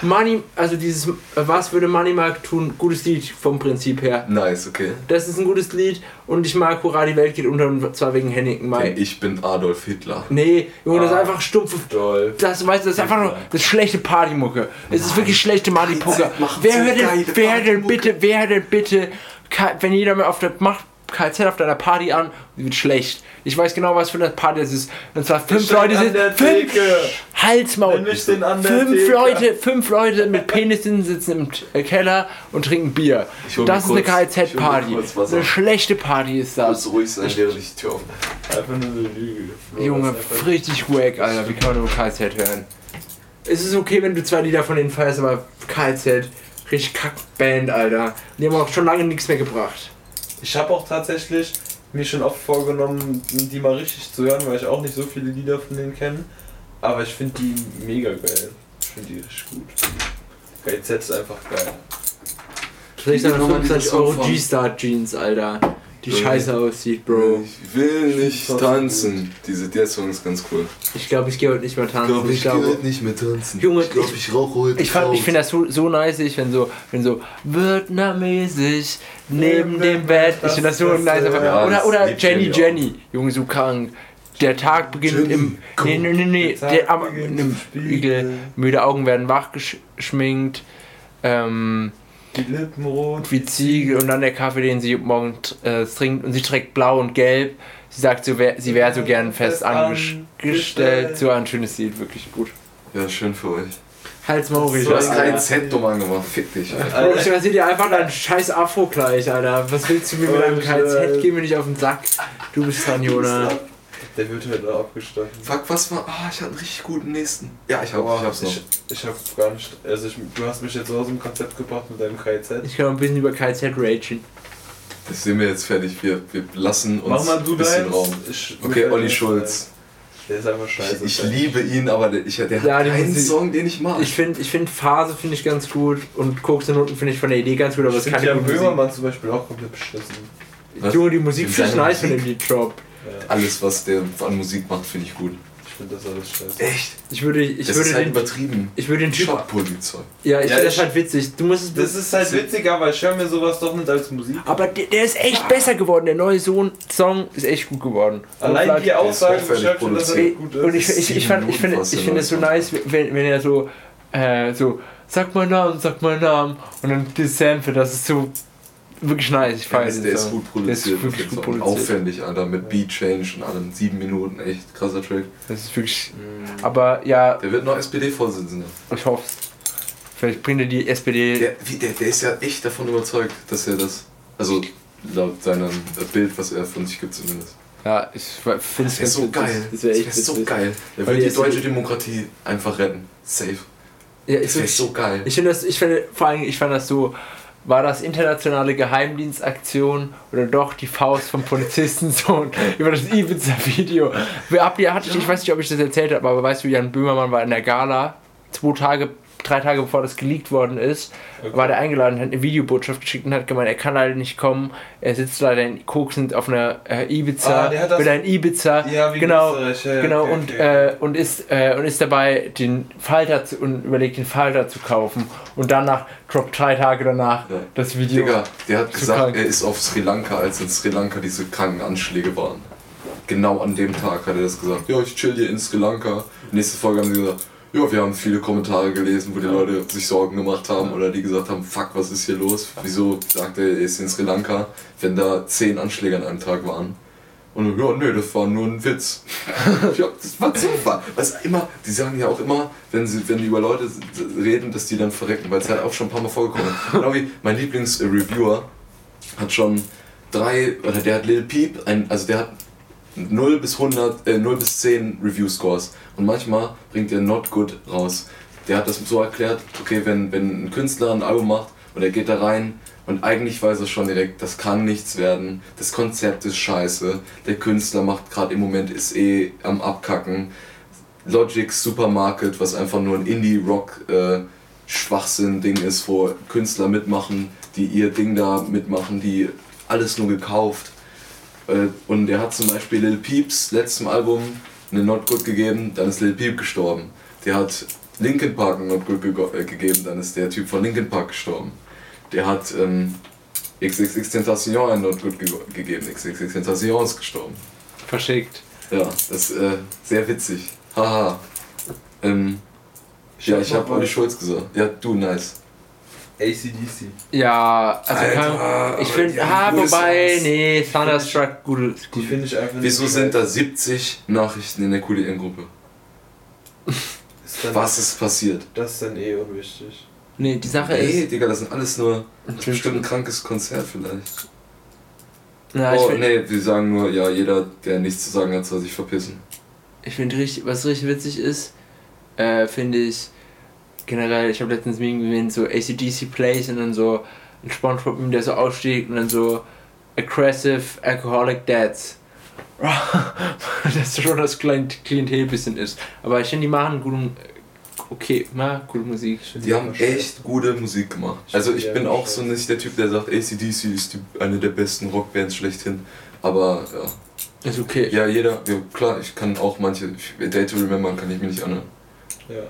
Money, also dieses, was würde Money Mark tun? Gutes Lied vom Prinzip her. Nice, okay. Das ist ein gutes Lied und ich mag Hurra, die Welt geht unter und zwar wegen Hennington Mai. Denn ich bin Adolf Hitler. Nee, Junge, das ist Ah. einfach stumpfe toll. Das, weißt du, das ist einfach nur das ist schlechte Partymucke. Es ist wirklich schlechte Partymucke. Wer hört denn, wer denn bitte, wer denn bitte, wenn jeder mal auf der macht KZ auf deiner Party an, wird schlecht. Ich weiß genau, was für eine Party das ist. Und zwar fünf Leute sind fünf. Halsmaul. Fünf. Leute, fünf Leute mit Penissen sitzen im äh, Keller und trinken Bier. Das ist eine kurz- KZ-Party. Eine schlechte Party ist das. Muss ruhig sein, während ich die Tür aufmache. Einfach nur eine Lüge. Bro, Junge, richtig wack, Alter. Wie kann man nur KZ hören? Es ist okay, wenn du zwei Lieder von denen feierst, aber KZ, richtig Kackband, Alter. Die haben auch schon lange nichts mehr gebracht. Ich habe auch tatsächlich mir schon oft vorgenommen, die mal richtig zu hören, weil ich auch nicht so viele Lieder von denen kenne. Aber ich finde die mega geil. Ich finde die richtig gut. KZ ist einfach geil. Vielleicht dann nochmal 25 dieser Euro G-Star Jeans, Alter. Die Bro. scheiße aussieht, Bro. Ich will nicht tanzen. Diese, der Song ist ganz cool. Ich glaube, ich gehe heute nicht mehr Ich tanzen. glaube, ich gehe glaube, heute nicht mehr tanzen. Junge, ich glaube, ich- ich rauche heute ich, fand- ich finde das so, so nice, wenn so, wenn so vietnamesisch neben dem Bett. Ich finde das so Das- nice. das- ja, oder das oder Jenny Jenny Junge, so krank. Der Tag beginnt Jenny, im. go. Nee, nee, nee, nee. Der Der, am, im Spiegel. Spiegel. Müde Augen werden wach gesch- geschminkt. Ähm, Die Lippen rot. wie Ziegel und dann der Kaffee, den sie morgen äh, trinkt. Und sie trägt blau und gelb. Sie sagt, so wär, sie wäre so gern fest Fest angestellt. So ein schönes Lied, wirklich gut. Ja, schön für euch. Hals Mauri, So Du hast Ja. kein Z dumm angemacht. Fick dich. Alter. Bro, ich rasiere dir einfach deinen scheiß Afro gleich, Alter. Was willst du mir mit Oh, deinem KZ? Scheiße. Geh mir nicht auf den Sack. Du bist dran, Jona. Der wird heute noch abgestochen. Fuck, was war. Ah, ich hatte einen richtig guten nächsten. Ja, ich, hab, Boah, ich hab's noch. ich, ich hab gar nicht. Also, ich, du hast mich jetzt so aus dem Konzept gebracht mit deinem KZ. Ich kann noch ein bisschen über KZ ragen. Das sind wir jetzt fertig. Wir, wir lassen uns Mach mal du ein bisschen deins. Raum. Ich- Okay, mir Olli Schulz. Der ist einfach scheiße. Ich, ich liebe ihn, aber der, ich, der Ja, hat die keinen Song, den ich mag. Ich finde ich find Phase finde ich ganz gut und Koks und Noten finde ich von der Idee ganz gut, aber es kann ja nicht Musik. Böhmermann zum Beispiel auch komplett beschissen. Junge, die Musik finde ich nice von dem? Lied Drop. Alles, was der an Musik macht, finde ich gut. ich finde das alles scheiße. Echt? Ich würde, ich das würde ist halt den, übertrieben. ich würde den Typ, Shop-Polizei. ja, ich Ja, finde das halt witzig. Du musst es, Das ist halt witzig, aber ich höre mir sowas doch nicht als Musik. aber der, der ist echt besser geworden. Der neue Sohn Song ist echt gut geworden. Allein Und die Aussagen beschreibt schon, dass er gut ist. Und ich, ich, ich, fand, ich finde es so nice, wenn, wenn er so, äh, so, sag mal Namen, sag mal Namen und dann die Sample, das ist so wirklich nice. Ich Der ist, den der ist gut Der produziert. ist wirklich der gut produziert. Aufwendig, Alter, mit Beat Change und allem. Sieben Minuten, echt krasser Track. Das ist wirklich. Aber ja, Der wird noch SPD-Vorsitzender. ich hoffe Vielleicht bringt er die SPD. Der, wie, der, der ist ja echt davon überzeugt, dass er das. Also laut seinem Bild, was er von sich gibt zumindest. Ja, ich finde es Das wäre so geil. Das wäre echt wär so geil. Der Weil würde die die deutsche Demokratie einfach retten. Safe. Ja, Das ist wäre wirklich, so geil. Ich finde das, ich finde, vor allem, ich fand das so, war das internationale Geheimdienstaktion oder doch die Faust vom Polizistensohn über das Ibiza-Video? Ich weiß nicht, ob ich das erzählt habe, aber weißt du, Jan Böhmermann war in der Gala, zwei Tage, drei Tage bevor das geleakt worden ist, war der eingeladen, hat eine Videobotschaft geschickt und hat gemeint, er kann leider nicht kommen, er sitzt leider in Koksend auf einer äh, Ibiza, Ah, will ein Ibiza, Ja, wie genau, ja, genau okay, und, okay. Äh, und ist äh, und ist dabei den Falter zu, und überlegt den Falter zu kaufen und danach droppt drei Tage danach Ja. das Video. Digga, der hat gesagt, krank. er ist auf Sri Lanka, als in Sri Lanka diese kranken Anschläge waren. Genau an dem Tag hat er das gesagt. Ja, ich chill hier in Sri Lanka. Nächste Folge haben sie gesagt, ja, wir haben viele Kommentare gelesen, wo die Leute sich Sorgen gemacht haben oder die gesagt haben, fuck, was ist hier los? Wieso sagt er, er ist in Sri Lanka, wenn da zehn Anschläge an einem Tag waren? Und ja, nö, das war nur ein Witz. ja, das war Zufall. Was immer, die sagen ja auch immer, wenn sie, wenn die über Leute reden, dass die dann verrecken, weil es halt auch schon ein paar Mal vorgekommen ist. Genau wie mein Lieblingsreviewer hat schon drei, oder der hat Lil Peep, ein, also der hat 0 bis 100, äh, 0 bis 10 Review-Scores. Und manchmal bringt der Not Good raus. Der hat das so erklärt, okay, wenn, wenn ein Künstler ein Album macht und er geht da rein und eigentlich weiß er schon direkt, das kann nichts werden, das Konzept ist scheiße, der Künstler macht gerade im Moment ist eh am Abkacken. Logic's Supermarket, was einfach nur ein Indie-Rock äh, ist, wo Künstler mitmachen, die ihr Ding da mitmachen, die alles nur gekauft. Äh, Und er hat zum Beispiel Lil Peeps letztem Album eine Not Good gegeben, dann ist Lil Peep gestorben. Der hat Linkin Park eine Not Good gego- äh, gegeben, dann ist der Typ von Linkin Park gestorben. Der hat ähm, XXX Tentacion eine Not Good ge gegeben, XXX Tentacion ist gestorben. Verschickt. Ja, das ist äh, sehr witzig. Haha. Ähm, ja, ich habe Olli Schulz gesagt. Ja, du, nice. ACDC. Ja, also Alter, ich finde, die ah, wobei, nee, Thunderstruck, gute, Die finde ich einfach Wieso nicht sind da 70 Nachrichten in der QDN-Gruppe? Ist dann, Was ist passiert? Das ist dann eh unwichtig. Nee, die Sache Ey, ist, Digga, das sind alles nur. Das ist bestimmt ein krankes Konzert vielleicht. na, ich oh, finde nee, wir sagen nur, ja, jeder, der nichts zu sagen hat, soll sich verpissen. ich find richtig, was richtig witzig ist, äh, finde ich generell, ich habe letztens Meme gesehen, so ACDC Plays und dann so ein Spongebob, der so aussteigt und dann so aggressive alcoholic dads. das schon das Klient Klientel ein bisschen ist. Aber ich finde, die machen guten, okay, na, gute Musik. Die haben echt gute Musik gemacht. Also ich bin auch so nicht der Typ, der sagt, ACDC ist die, eine der besten Rockbands schlechthin. Aber ja, Ist okay. ja jeder, ja, klar, ich kann auch manche, Day to Remember kann ich mir nicht anhören. Ja.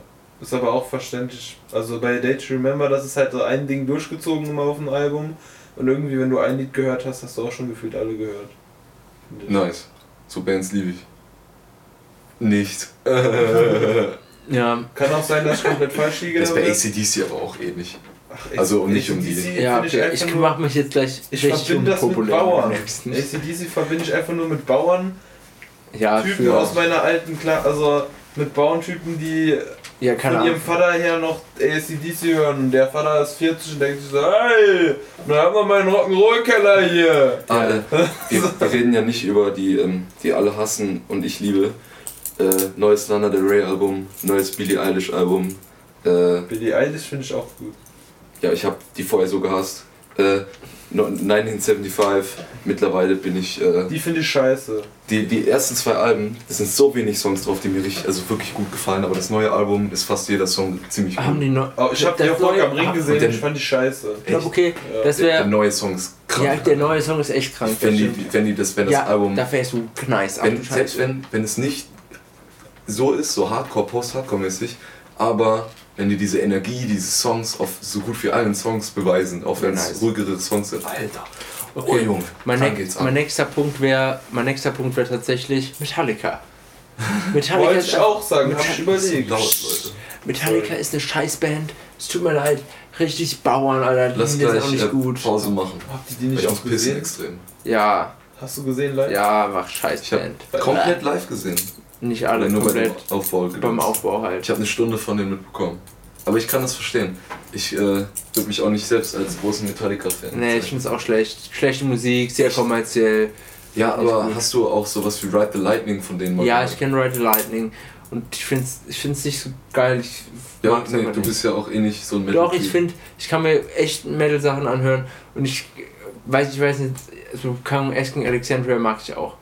Ist aber auch verständlich. Also bei Day to Remember, das ist halt so ein Ding durchgezogen immer auf dem Album. Und irgendwie, wenn du ein Lied gehört hast, hast du auch schon gefühlt alle gehört. Ich. Nice. So Bands liebe ich. Nicht. Ja, Kann auch sein, dass ich komplett falsch liege. Das ist bei aber- ACDC aber auch ähnlich. Ach, also um nicht um die- ja okay. ich nur- mach mich jetzt gleich Ich verbinde das mit Bauern. ACDC verbinde ich einfach nur mit Bauern. Ja, Typen für, aus meiner alten Klasse, also mit Bauerntypen, die ja, keine von ihrem Ahnung. Vater her noch ACDC hören. Und der Vater ist 40 und denkt sich so, hey, wir haben noch meinen Rock'n'Roll-Keller hier. Ah, äh, wir, wir reden ja nicht über die, ähm, die alle hassen und ich liebe. Äh, neues Lana Del Rey Album, neues Billie Eilish Album. Äh, Billie Eilish finde ich auch gut. ja, ich habe die vorher so gehasst. Äh, 1975, mittlerweile bin ich. Äh, Die finde ich scheiße. die, die ersten zwei Alben, es sind so wenig Songs drauf, die mir richtig, also wirklich gut gefallen, aber das neue Album ist fast jeder Song ziemlich gut. Haben die noch. Oh, ich habe die auf Rock am Ring gesehen, den- ich fand die scheiße. Ich glaube, okay, Ja. das der wäre. neue Song ist krass. Ja, der neue Song ist echt krank. wenn, das die, wenn die das, wenn das ja, Album. da wärst du nice. Wenn, selbst wenn, wenn es nicht so ist, so Hardcore, Post-Hardcore-mäßig, aber wenn die diese Energie, diese Songs auf so gut wie allen Songs beweisen, auch wenn es Nice. ruhigere Songs sind. Alter, Okay. oh Junge, Mein, ne geht's ab. mein nächster Punkt wäre, mein nächster Punkt wäre tatsächlich Metallica. Metallica Wollte ist, ich auch sagen, habe ich Das ist so überlegt. laut, Leute. Metallica ist eine Scheißband. Es tut mir leid. Richtig Bauern, Alter. Die Lass sind auch gleich nicht äh, gut. Pause machen. Habt ihr die Weil nicht ich auch gesehen? extrem. Ja, Hast du gesehen, Leute? ja, mach Ich Scheißband. habe komplett live gesehen. Nicht alle, nur bei komplett. Aufbau. Beim Aufbau halt. Ich habe eine Stunde von denen mitbekommen. Aber ich kann das verstehen. Ich äh, würde mich auch nicht selbst als großen Metallica-Fan Nee, ich finde es auch schlecht. Schlechte Musik, sehr kommerziell. Ja, aber gut. hast du auch sowas wie Ride the Lightning von denen mal Ja, gehört? ich kenne Ride the Lightning und ich finde es ich find's nicht so geil. Ich Ja, nee, du nicht. bist ja auch eh nicht so ein Doch, Metal-Typ. ich finde, ich kann mir echt Metal-Sachen anhören und ich weiß, ich weiß nicht, so kann Asking Alexandria mag ich auch.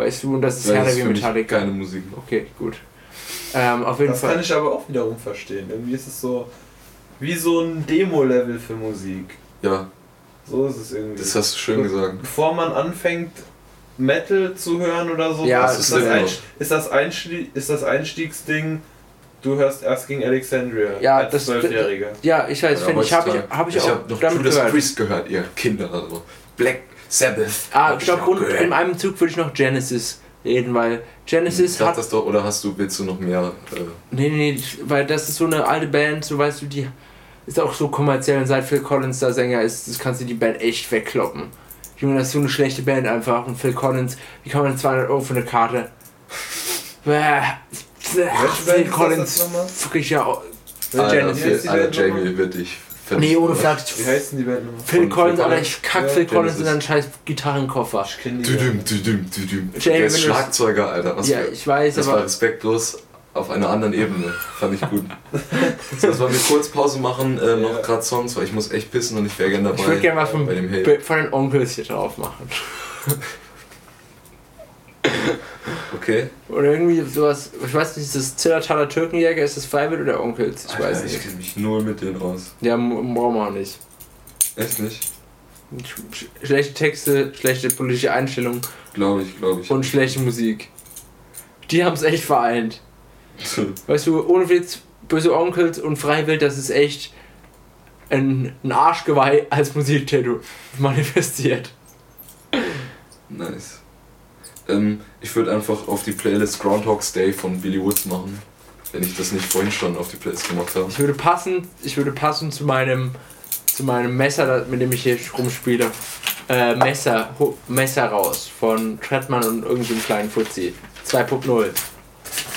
Weißt du, und das ist Ja, härter das wie ist mich Metallica. keine Musik. Okay, gut. Ähm, auf jeden Das Fall. kann ich aber auch wiederum verstehen. Irgendwie ist es so wie so ein Demo-Level für Musik. Ja, So ist es irgendwie. das hast du schön gesagt. Bevor man anfängt, Metal zu hören oder so, Ja, ist, das ein, ist, das Einstieg, ist das Einstiegsding, du hörst erst gegen Alexandria Ja, als das- Zwölfjähriger. ja, ich weiß, Ja, finde ich, habe ich, hab ich ich auch hab noch damit Judas gehört. Priest gehört, ihr Kinder. Also Black Sabbath. Ah, ich glaube, auch und gehört. in einem Zug würde ich noch Genesis reden, weil Genesis Sag hat. das doch, oder hast du, willst du noch mehr? Äh, Nee, nee, weil das ist so eine alte Band, so weißt du, die ist auch so kommerziell und seit Phil Collins da Sänger ist, das kannst du die Band echt wegkloppen. Junge, das ist so eine schlechte Band einfach und Phil Collins, wie kann man 200 Euro für eine Karte? Phil Collins, wirklich ja. auch- Alter. Phil- die Alter? Jamie wird dich Nee, ohne. Flachs. Wie heißt denn die Band nochmal? Phil Collins, Collins? ich kack Ja, Phil Collins in Genesis. einen scheiß Gitarrenkoffer. Ich kenne die Düdüm, düdüm, düdüm. Der ist Schlagzeuger, Alter. Was Ja, für, ich weiß, das war aber. respektlos auf einer anderen Ebene. Fand ich gut. so, jetzt wollen wir kurz Pause machen, äh, noch Ja. gerade Songs, weil ich muss echt pissen und ich wäre gerne dabei. Ich würde gerne was von, bei dem Hate. von den Onkels hier drauf machen. Okay. Oder irgendwie sowas, ich weiß nicht, ist das Zillertaler Türkenjäger, ist das Freiwild oder Onkels? Ich weiß Alter, nicht. Ich kenne mich null mit denen aus. Ja, brauchen wir auch nicht. Echt nicht? Sch schlechte Texte, schlechte politische Einstellung Glaube ich, glaube ich. und schlechte Musik. Die haben es echt vereint. Weißt du, ohne Witz, böse Onkels und Freiwild, das ist echt ein, ein Arschgeweih als Musiktattoo manifestiert. nice. Ähm, ich würde einfach auf die Playlist Groundhog's Day von Billy Woods machen. Wenn ich das nicht vorhin schon auf die Playlist gemacht habe. Ich würde passend, ich würde passend zu meinem, zu meinem Messer, mit dem ich hier rumspiele, äh, Messer, Ho- Messer raus von Trettmann und irgendeinem kleinen Fuzzi. 2.0.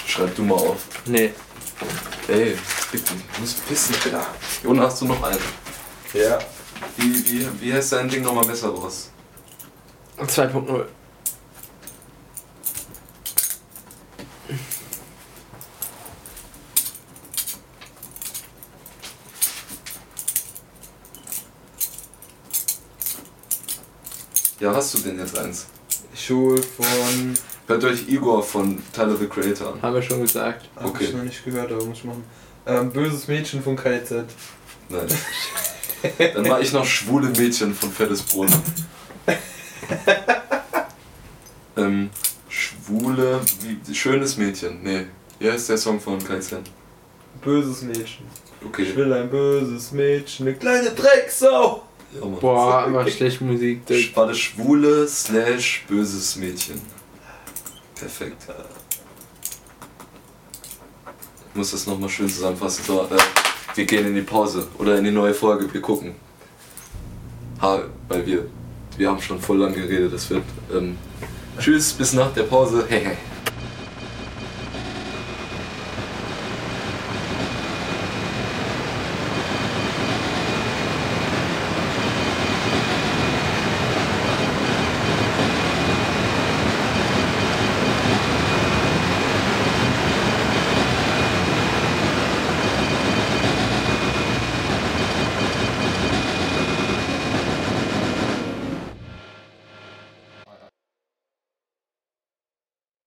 Schreib du mal auf. Nee. Ey, fick dich. Ich muss pissen. Und hast du noch einen? Ja. Wie, wie, wie heißt dein Ding nochmal besser raus? 2.0. Ja, hast du denn jetzt eins? Ich hole von. Hört euch Igor von Tyler the Creator an. Haben wir schon gesagt. Hab Okay. ich noch nicht gehört, aber muss ich machen. Ähm, Böses Mädchen von KZ. Nein. Dann war ich noch schwule Mädchen von Fettes Brot. ähm, schwule, wie, schönes Mädchen. Nee. Wie heißt der Song von KZ? Böses Mädchen. Ich Okay. will ein böses Mädchen, eine kleine Drecksau. Ja, Mann. Boah, aber schlechte Musik. Sch- War das schwule slash böses Mädchen. Perfekt. Ich muss das nochmal schön zusammenfassen. So, äh, wir gehen in die Pause oder in die neue Folge. Wir gucken. Ha, weil wir, wir haben schon voll lang geredet. Das wird. Ähm, tschüss, bis nach der Pause. Hey, hey.